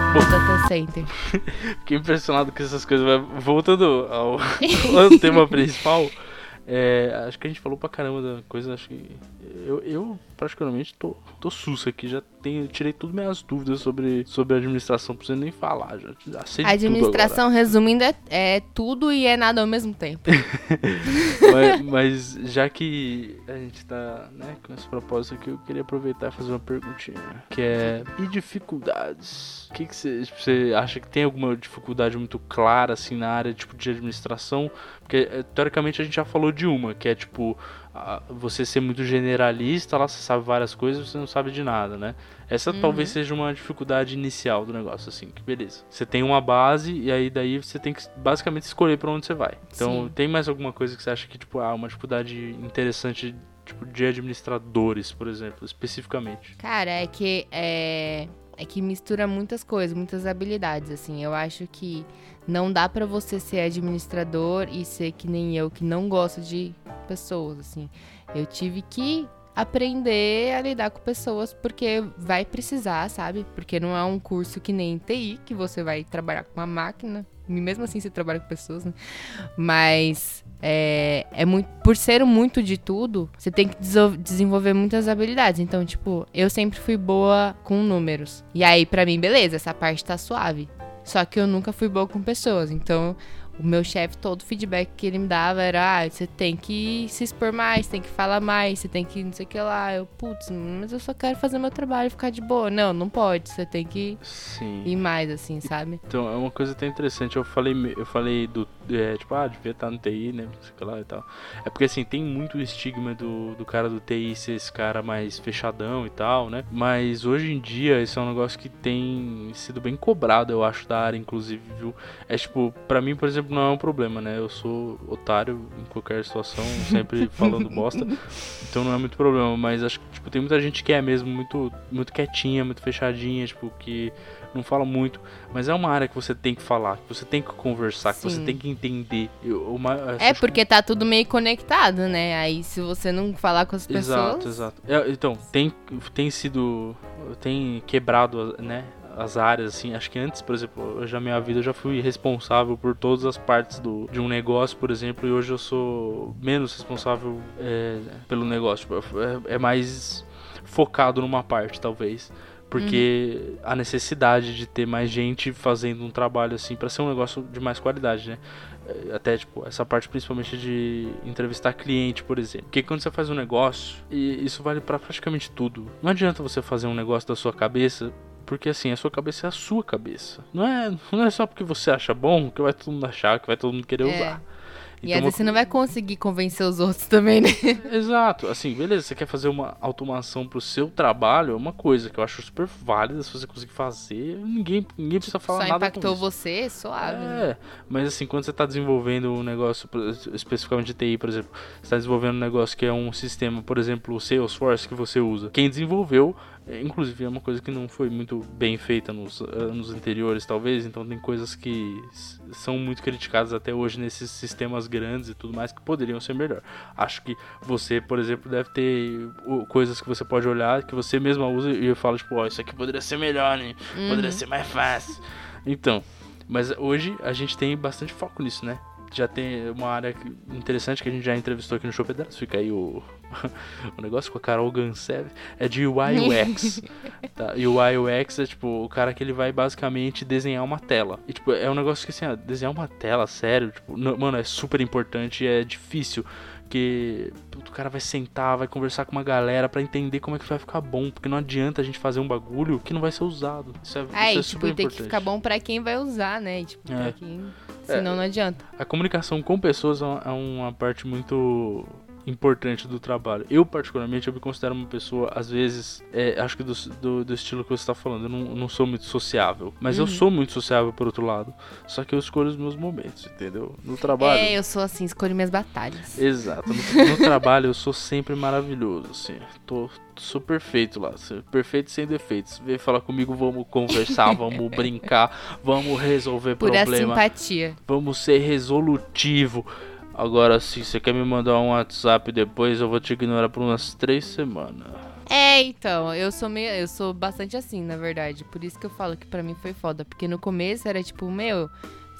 S1: Data Center.
S2: Fiquei impressionado com essas coisas. mas Voltando ao, ao tema principal, é, acho que a gente falou pra caramba da coisa. Acho que eu, eu praticamente tô, tô sussa aqui. Já tenho, tirei todas minhas dúvidas sobre, sobre administração. Não preciso nem falar. Já, já sei tudo
S1: administração, resumindo, é, é tudo e é nada ao mesmo tempo.
S2: mas, mas já que a gente tá né, com esse propósito aqui, eu queria aproveitar e fazer uma perguntinha. Que é: e dificuldades? O que, que você, você acha que tem alguma dificuldade muito clara assim na área tipo, de administração? Porque eh, teoricamente a gente já falou de uma, que é tipo você ser muito generalista, lá você sabe várias coisas, você não sabe de nada, né? Essa
S1: Uhum.
S2: talvez seja uma dificuldade inicial do negócio, assim, que beleza. Você tem uma base e aí daí você tem que basicamente escolher pra onde você vai. Então,
S1: Sim.
S2: tem mais alguma coisa que você acha que, tipo, ah, uma dificuldade interessante, tipo, de administradores, por exemplo, especificamente?
S1: Cara, é que é, é que mistura muitas coisas, muitas habilidades, assim. Eu acho que não dá pra você ser administrador e ser que nem eu, que não gosta de pessoas, assim. Eu tive que aprender a lidar com pessoas porque vai precisar, sabe? Porque não é um curso que nem TI, que você vai trabalhar com uma máquina. Mesmo assim você trabalha com pessoas, né? Mas é, é muito, por ser muito de tudo, você tem que desenvolver muitas habilidades. Então, tipo, eu sempre fui boa com números. E aí, pra mim, beleza, essa parte tá suave. Só que eu nunca fui boa com pessoas. Então, o meu chefe, todo o feedback que ele me dava era: ah, você tem que se expor mais, tem que falar mais, você tem que não sei o que lá. Eu, putz, mas eu só quero fazer meu trabalho e ficar de boa. Não, não pode. Você tem que
S2: Sim.
S1: ir mais, assim, sabe?
S2: Então, é uma coisa até interessante. Eu falei, eu falei do. é, tipo, ah, devia estar no TI, né? Não sei o que lá e tal. É porque, assim, tem muito estigma do, do cara do TI ser esse cara mais fechadão e tal, né? Mas hoje em dia, isso é um negócio que tem sido bem cobrado, eu acho, da área, inclusive, viu? É tipo, pra mim, por exemplo, não é um problema, né? Eu sou otário em qualquer situação, sempre falando bosta. Então não é muito problema. Mas acho que, tipo, tem muita gente que é mesmo muito, muito quietinha, muito fechadinha, tipo, que não fala muito. Mas é uma área que você tem que falar, que você tem que conversar, que você
S1: Sim.
S2: tem que entender. Eu, uma,
S1: É
S2: acho que-
S1: porque tá tudo meio conectado, né? Aí se você não falar com as pessoas.
S2: Exato, exato. É, então, tem, tem sido. Tem quebrado, né? As áreas, assim, acho que antes, por exemplo, eu já minha vida eu já fui responsável por todas as partes do, de um negócio, por exemplo, e hoje eu sou menos responsável é, pelo negócio. Tipo, é, é mais focado numa parte, talvez. Porque a necessidade de ter mais gente fazendo um trabalho assim pra ser um negócio de mais qualidade, né? É, Até, tipo, essa parte principalmente de entrevistar cliente, por exemplo. Porque quando você faz um negócio, e isso vale pra praticamente tudo. Não adianta você fazer um negócio da sua cabeça, porque assim, a sua cabeça é a sua cabeça. Não é, não é só porque você acha bom que vai todo mundo achar, que vai todo mundo querer
S1: É.
S2: usar.
S1: E
S2: Então,
S1: às vezes você não vai conseguir convencer os outros também, né?
S2: Exato, assim, beleza, você quer fazer uma automação pro seu trabalho, é uma coisa que eu acho super válida, se você conseguir fazer, ninguém, ninguém precisa falar
S1: Só
S2: nada
S1: impactou
S2: com isso.
S1: você, suave. né?
S2: É, mas assim, quando você tá desenvolvendo um negócio, especificamente de TI, por exemplo, você tá desenvolvendo um negócio que é um sistema, por exemplo, o Salesforce que você usa. Quem desenvolveu, é, inclusive, é uma coisa que não foi muito bem feita nos anos anteriores, talvez, então tem coisas que são muito criticadas até hoje nesses sistemas grandes e tudo mais que poderiam ser melhor. Acho que você, por exemplo, deve ter coisas que você pode olhar, que você mesma usa e fala, tipo, ó, isso aqui poderia ser melhor, né? Poderia ser mais fácil. Então, mas hoje a gente tem bastante foco nisso, né? Já tem uma área interessante que a gente já entrevistou aqui no Show Pedaço. Fica aí o, o negócio com a Carol Gansev. É de UI UX. tá? E o UI UX é tipo o cara que ele vai basicamente desenhar uma tela. E tipo, é um negócio que assim, ó, desenhar uma tela, sério, tipo, não- mano, é super importante e é difícil. Porque o cara vai sentar, vai conversar com uma galera pra entender como é que vai ficar bom. Porque não adianta a gente fazer um bagulho que não vai ser usado. Isso é,
S1: Aí,
S2: isso é
S1: tipo,
S2: super
S1: tem que ficar bom pra quem vai usar, né? Tipo,
S2: É.
S1: pra quem. Senão não adianta.
S2: A comunicação com pessoas é é uma parte muito importante do trabalho. Eu, particularmente, eu me considero uma pessoa, às vezes, é, acho que do, do, do estilo que você tá falando, eu não, eu não sou muito sociável. Mas eu
S1: Uhum.
S2: sou muito sociável, por outro lado. Só que eu escolho os meus momentos, entendeu? No trabalho...
S1: É, eu sou assim, escolho minhas batalhas.
S2: Exato. No, no trabalho eu sou sempre maravilhoso, assim. Tô, sou perfeito lá. Perfeito sem defeitos. Vem falar comigo, vamos conversar, vamos brincar, vamos resolver
S1: Pura
S2: problema.
S1: simpatia.
S2: Vamos ser resolutivo. Agora, se você quer me mandar um WhatsApp depois, eu vou te ignorar por umas três semanas.
S1: É, então, eu sou meio, eu sou bastante assim, na verdade. Por isso que eu falo que pra mim foi foda, porque no começo era tipo, meu,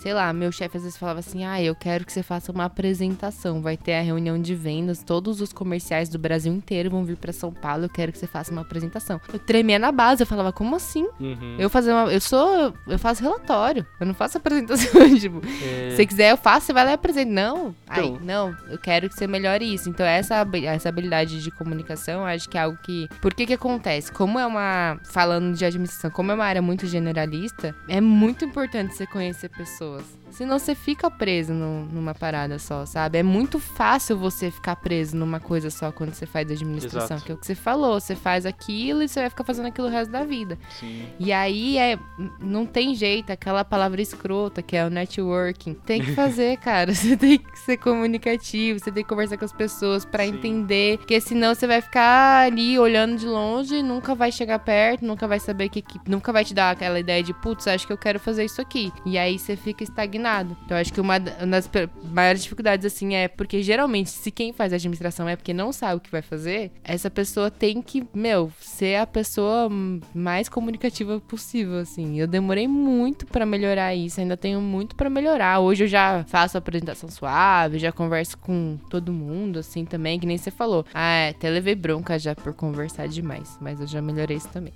S1: sei lá, meu chefe às vezes falava assim: "Ah, eu quero que você faça uma apresentação, vai ter a reunião de vendas, todos os comerciais do Brasil inteiro vão vir pra São Paulo, eu quero que você faça uma apresentação". Eu tremia na base, eu falava: "Como assim?
S2: Uhum.
S1: Eu fazer uma, eu sou, eu faço relatório, eu não faço apresentação, tipo,
S2: É,
S1: se você quiser, eu faço, você vai lá e apresenta. Não, Ai,
S2: Então.
S1: não, eu quero que você melhore isso. Então, essa, essa habilidade de comunicação, eu acho que é algo que. Por que que acontece? Como é uma. Falando de administração, como é uma área muito generalista, é muito importante você conhecer pessoas pessoas. Senão você fica preso no- numa parada só, sabe? É muito fácil você ficar preso numa coisa só quando você faz administração,
S2: Exato.
S1: que é o que você falou. Você faz aquilo e você vai ficar fazendo aquilo o resto da vida.
S2: Sim.
S1: E aí é. Não tem jeito, aquela palavra escrota que é o networking. Tem que fazer, cara. Você tem que ser comunicativo, você tem que conversar com as pessoas pra
S2: Sim.
S1: entender. Porque senão você vai ficar ali olhando de longe, nunca vai chegar perto, nunca vai saber que. que nunca vai te dar aquela ideia de, putz, acho que eu quero fazer isso aqui. E aí você fica estagnado. Então acho que uma da- uma das maiores dificuldades, assim, é porque geralmente, se quem faz administração é porque não sabe o que vai fazer, essa pessoa tem que, meu, ser a pessoa mais comunicativa possível, assim. Eu demorei muito pra melhorar isso, ainda tenho muito pra melhorar. Hoje eu já faço apresentação suave, já converso com todo mundo, assim, também, que nem você falou. Ah, é, até levei bronca já por conversar demais, mas eu já melhorei isso também.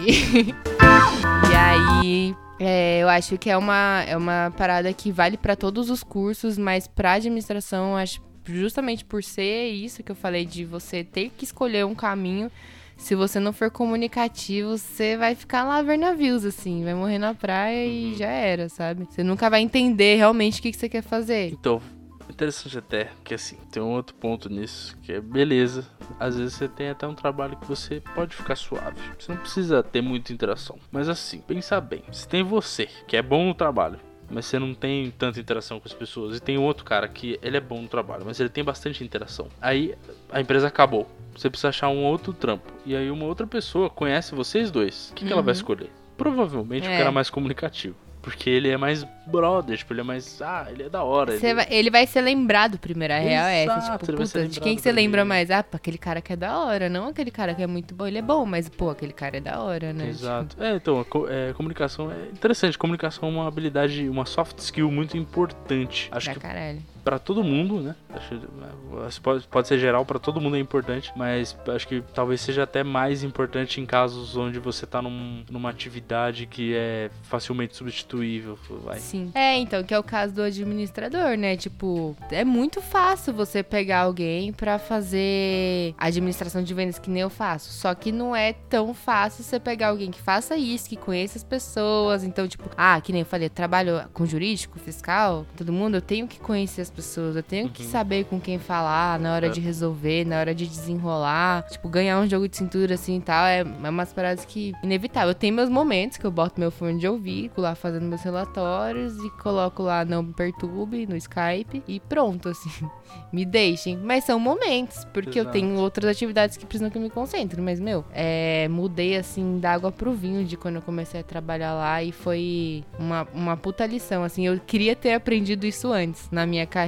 S1: E, e aí, é, eu acho que é uma, é uma parada que vale pra todos os cursos, mas pra administração, eu acho justamente por ser isso que eu falei de você ter que escolher um caminho. Se você não for comunicativo, você vai ficar lá ver navios, assim, vai morrer na praia e já era, sabe? Você nunca vai entender realmente o que, que você quer fazer.
S2: Então, interessante até, que assim, tem um outro ponto nisso, que é beleza. Às vezes você tem até um trabalho que você pode ficar suave. Você não precisa ter muita interação. Mas assim, pensa bem. Se tem você, que é bom no trabalho, mas você não tem tanta interação com as pessoas, e tem outro cara que ele é bom no trabalho, mas ele tem bastante interação. Aí a empresa acabou. Você precisa achar um outro trampo. E aí uma outra pessoa conhece vocês dois. O que, que ela vai
S1: Uhum.
S2: escolher? Provavelmente o
S1: É.
S2: cara mais comunicativo. Porque ele é mais brother, tipo, ele é mais. Ah, ele é da hora. Ele-
S1: vai- ele vai ser lembrado primeiro, a real é essa. Tipo, puta, de quem que você lembra mais? Ah, pá, aquele cara que é da hora, não aquele cara que é muito bom. Ele é bom, mas, pô, aquele cara é da hora, né?
S2: Exato. É, então, é, comunicação é interessante. Comunicação é uma habilidade, uma soft skill muito importante.
S1: Tipo,
S2: Acho
S1: pra
S2: que
S1: caralho.
S2: Pra todo mundo, né? Acho, isso pode, pode ser geral, pra todo mundo é importante, mas acho que talvez seja até mais importante em casos onde você tá num- numa atividade que é facilmente substituível. Vai.
S1: Sim. É, então, que é o caso do administrador, né? Tipo, é muito fácil você pegar alguém pra fazer administração de vendas que nem eu faço. Só que não é tão fácil você pegar alguém que faça isso, que conheça as pessoas. Então, tipo, ah, que nem eu falei, eu trabalho com jurídico, fiscal, todo mundo, eu tenho que conhecer as pessoas, eu tenho que
S2: Uhum.
S1: saber com quem falar na hora
S2: É.
S1: de resolver, na hora de desenrolar. Tipo, ganhar um jogo de cintura assim e tal, é, é umas paradas que inevitável. Eu tenho meus momentos que eu boto meu fone de ouvido lá fazendo meus relatórios e coloco lá não me perturbe no Skype e pronto, assim. Me deixem. Mas são momentos, porque eu
S2: Exato.
S1: tenho outras atividades que precisam que eu me concentre. Mas, meu, é, mudei assim da água pro vinho de quando eu comecei a trabalhar lá e foi uma, uma puta lição. Assim, eu queria ter aprendido isso antes na minha carreira.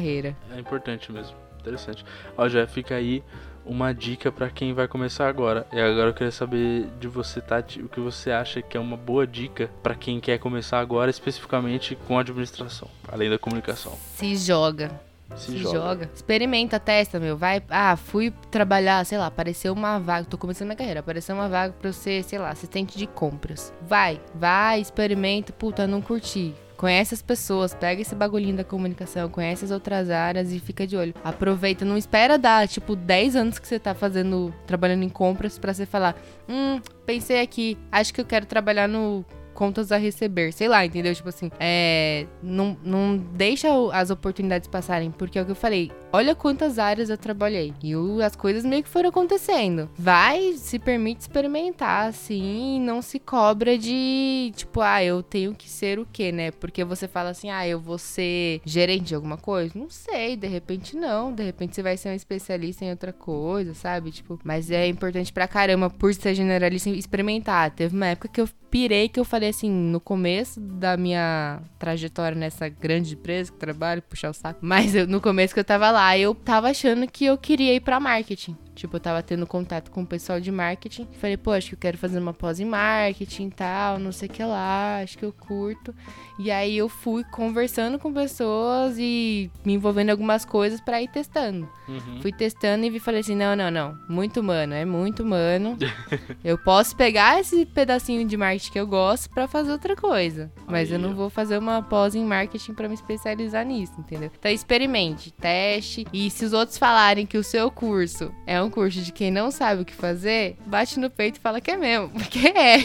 S2: É importante mesmo. Interessante. Ó, já fica aí uma dica pra quem vai começar agora. E agora eu queria saber de você, Tati, o que você acha que é uma boa dica pra quem quer começar agora, especificamente com administração, além da comunicação.
S1: Se joga.
S2: Se,
S1: Se,
S2: joga.
S1: joga. Experimenta, testa, meu. Vai. Ah, fui trabalhar, sei lá, apareceu uma vaga. Tô começando minha carreira. Apareceu uma vaga pra eu ser, sei lá, assistente de compras. Vai, vai, experimenta. Puta, não curti. Conhece as pessoas, pega esse bagulhinho da comunicação, conhece as outras áreas e fica de olho. Aproveita, não espera dar, tipo, 10 anos que você tá fazendo, trabalhando em compras pra você falar, hum, pensei aqui, acho que eu quero trabalhar no contas a receber, sei lá, entendeu? Tipo assim, é, não, não deixa as oportunidades passarem, porque é o que eu falei, olha quantas áreas eu trabalhei e as coisas meio que foram acontecendo. Vai, se permite experimentar, assim, não se cobra de, tipo, ah, eu tenho que ser o quê, né? Porque você fala assim, ah, eu vou ser gerente de alguma coisa? Não sei, de repente não, de repente você vai ser um especialista em outra coisa, sabe? Tipo, mas é importante pra caramba, por ser generalista, experimentar. Teve uma época que eu pirei que eu falei assim, no começo da minha trajetória nessa grande empresa que trabalho, puxar o saco. Mas eu- no começo que eu tava lá, eu tava achando que eu queria ir pra marketing. Tipo, eu tava tendo contato com o pessoal de marketing. Falei, pô, acho que eu quero fazer uma pós em marketing e tal, não sei o que lá, acho que eu curto. E aí eu fui conversando com pessoas e me envolvendo em algumas coisas pra ir testando.
S2: Uhum.
S1: Fui testando e vi falei assim, não, não, não. Muito humano, é muito humano. eu posso pegar esse pedacinho de marketing que eu gosto pra fazer outra coisa. Mas
S2: Aí,
S1: eu não vou fazer uma pós em marketing pra me especializar nisso, entendeu? Então experimente, teste. E se os outros falarem que o seu curso é um curso de quem não sabe o que fazer, bate no peito e fala que é mesmo. Porque é.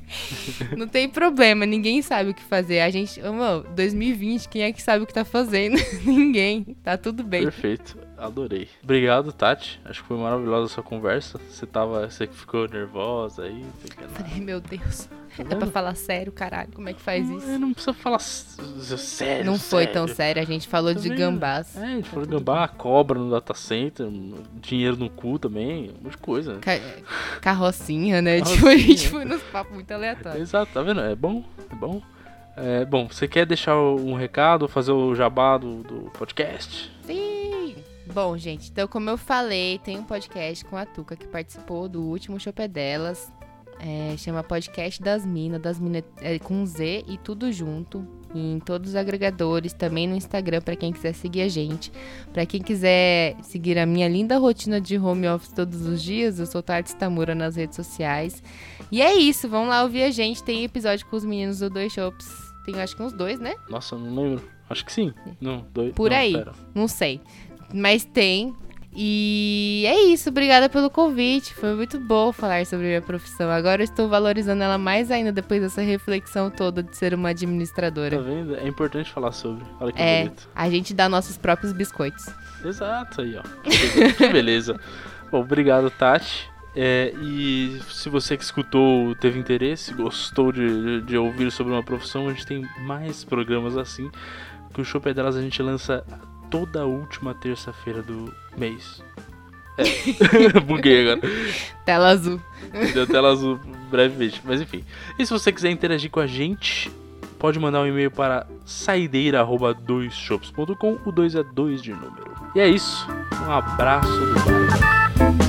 S1: não tem problema, ninguém sabe o que fazer. A gente, amor, 2020, quem é que sabe o que tá fazendo? ninguém. Tá tudo bem.
S2: Perfeito. Adorei. Obrigado, Tati. Acho que foi maravilhosa a sua conversa. Você tava. Você ficou nervosa aí.
S1: Falei, meu Deus. Tá é pra falar sério, caralho. Como é que faz isso?
S2: Não, não precisa falar sério.
S1: Não foi sério. tão sério. A gente falou também, de gambás.
S2: É, a gente falou de gambá, cobra no data center, dinheiro no cu também, um monte de coisa.
S1: Ca carrocinha, né? Carrocinha. Tipo, a gente foi nos papos muito aleatórios.
S2: Exato, tá vendo? É bom, é bom. É, bom, você quer deixar um recado, fazer o jabá do, do podcast?
S1: Sim! Bom, gente, então como eu falei, tem um podcast com a Tuca que participou do último Chopé delas. É, chama Podcast das Minas, das Minas é, com Z e tudo junto. Em todos os agregadores, também no Instagram, para quem quiser seguir a gente. Para quem quiser seguir a minha linda rotina de home office todos os dias, eu sou Tati Tamura nas redes sociais. E é isso, vão lá ouvir a gente. Tem episódio com os meninos do Dois Shops. Tem acho que uns dois, né?
S2: Nossa, não lembro. Acho que sim. Não, dois.
S1: Por
S2: não,
S1: aí. Pera. Não sei. Mas tem. E é isso, obrigada pelo convite. Foi muito bom falar sobre minha profissão. Agora eu estou valorizando ela mais ainda depois dessa reflexão toda de ser uma administradora.
S2: Tá vendo? É importante falar sobre. Olha que
S1: é,
S2: bonito.
S1: A gente dá nossos próprios biscoitos.
S2: Exato, aí, ó. Que beleza. bom, obrigado, Tati. É, e se você que escutou teve interesse, gostou de, de, ouvir sobre uma profissão, a gente tem mais programas assim. Que o Show Delas a gente lança toda a última terça-feira do mês. É. Buguei agora.
S1: Tela azul.
S2: Deu tela azul brevemente. Mas enfim. E se você quiser interagir com a gente, pode mandar um e-mail para saideira.doisshops.com. O 2 é 2 de número. E é isso. Um abraço do.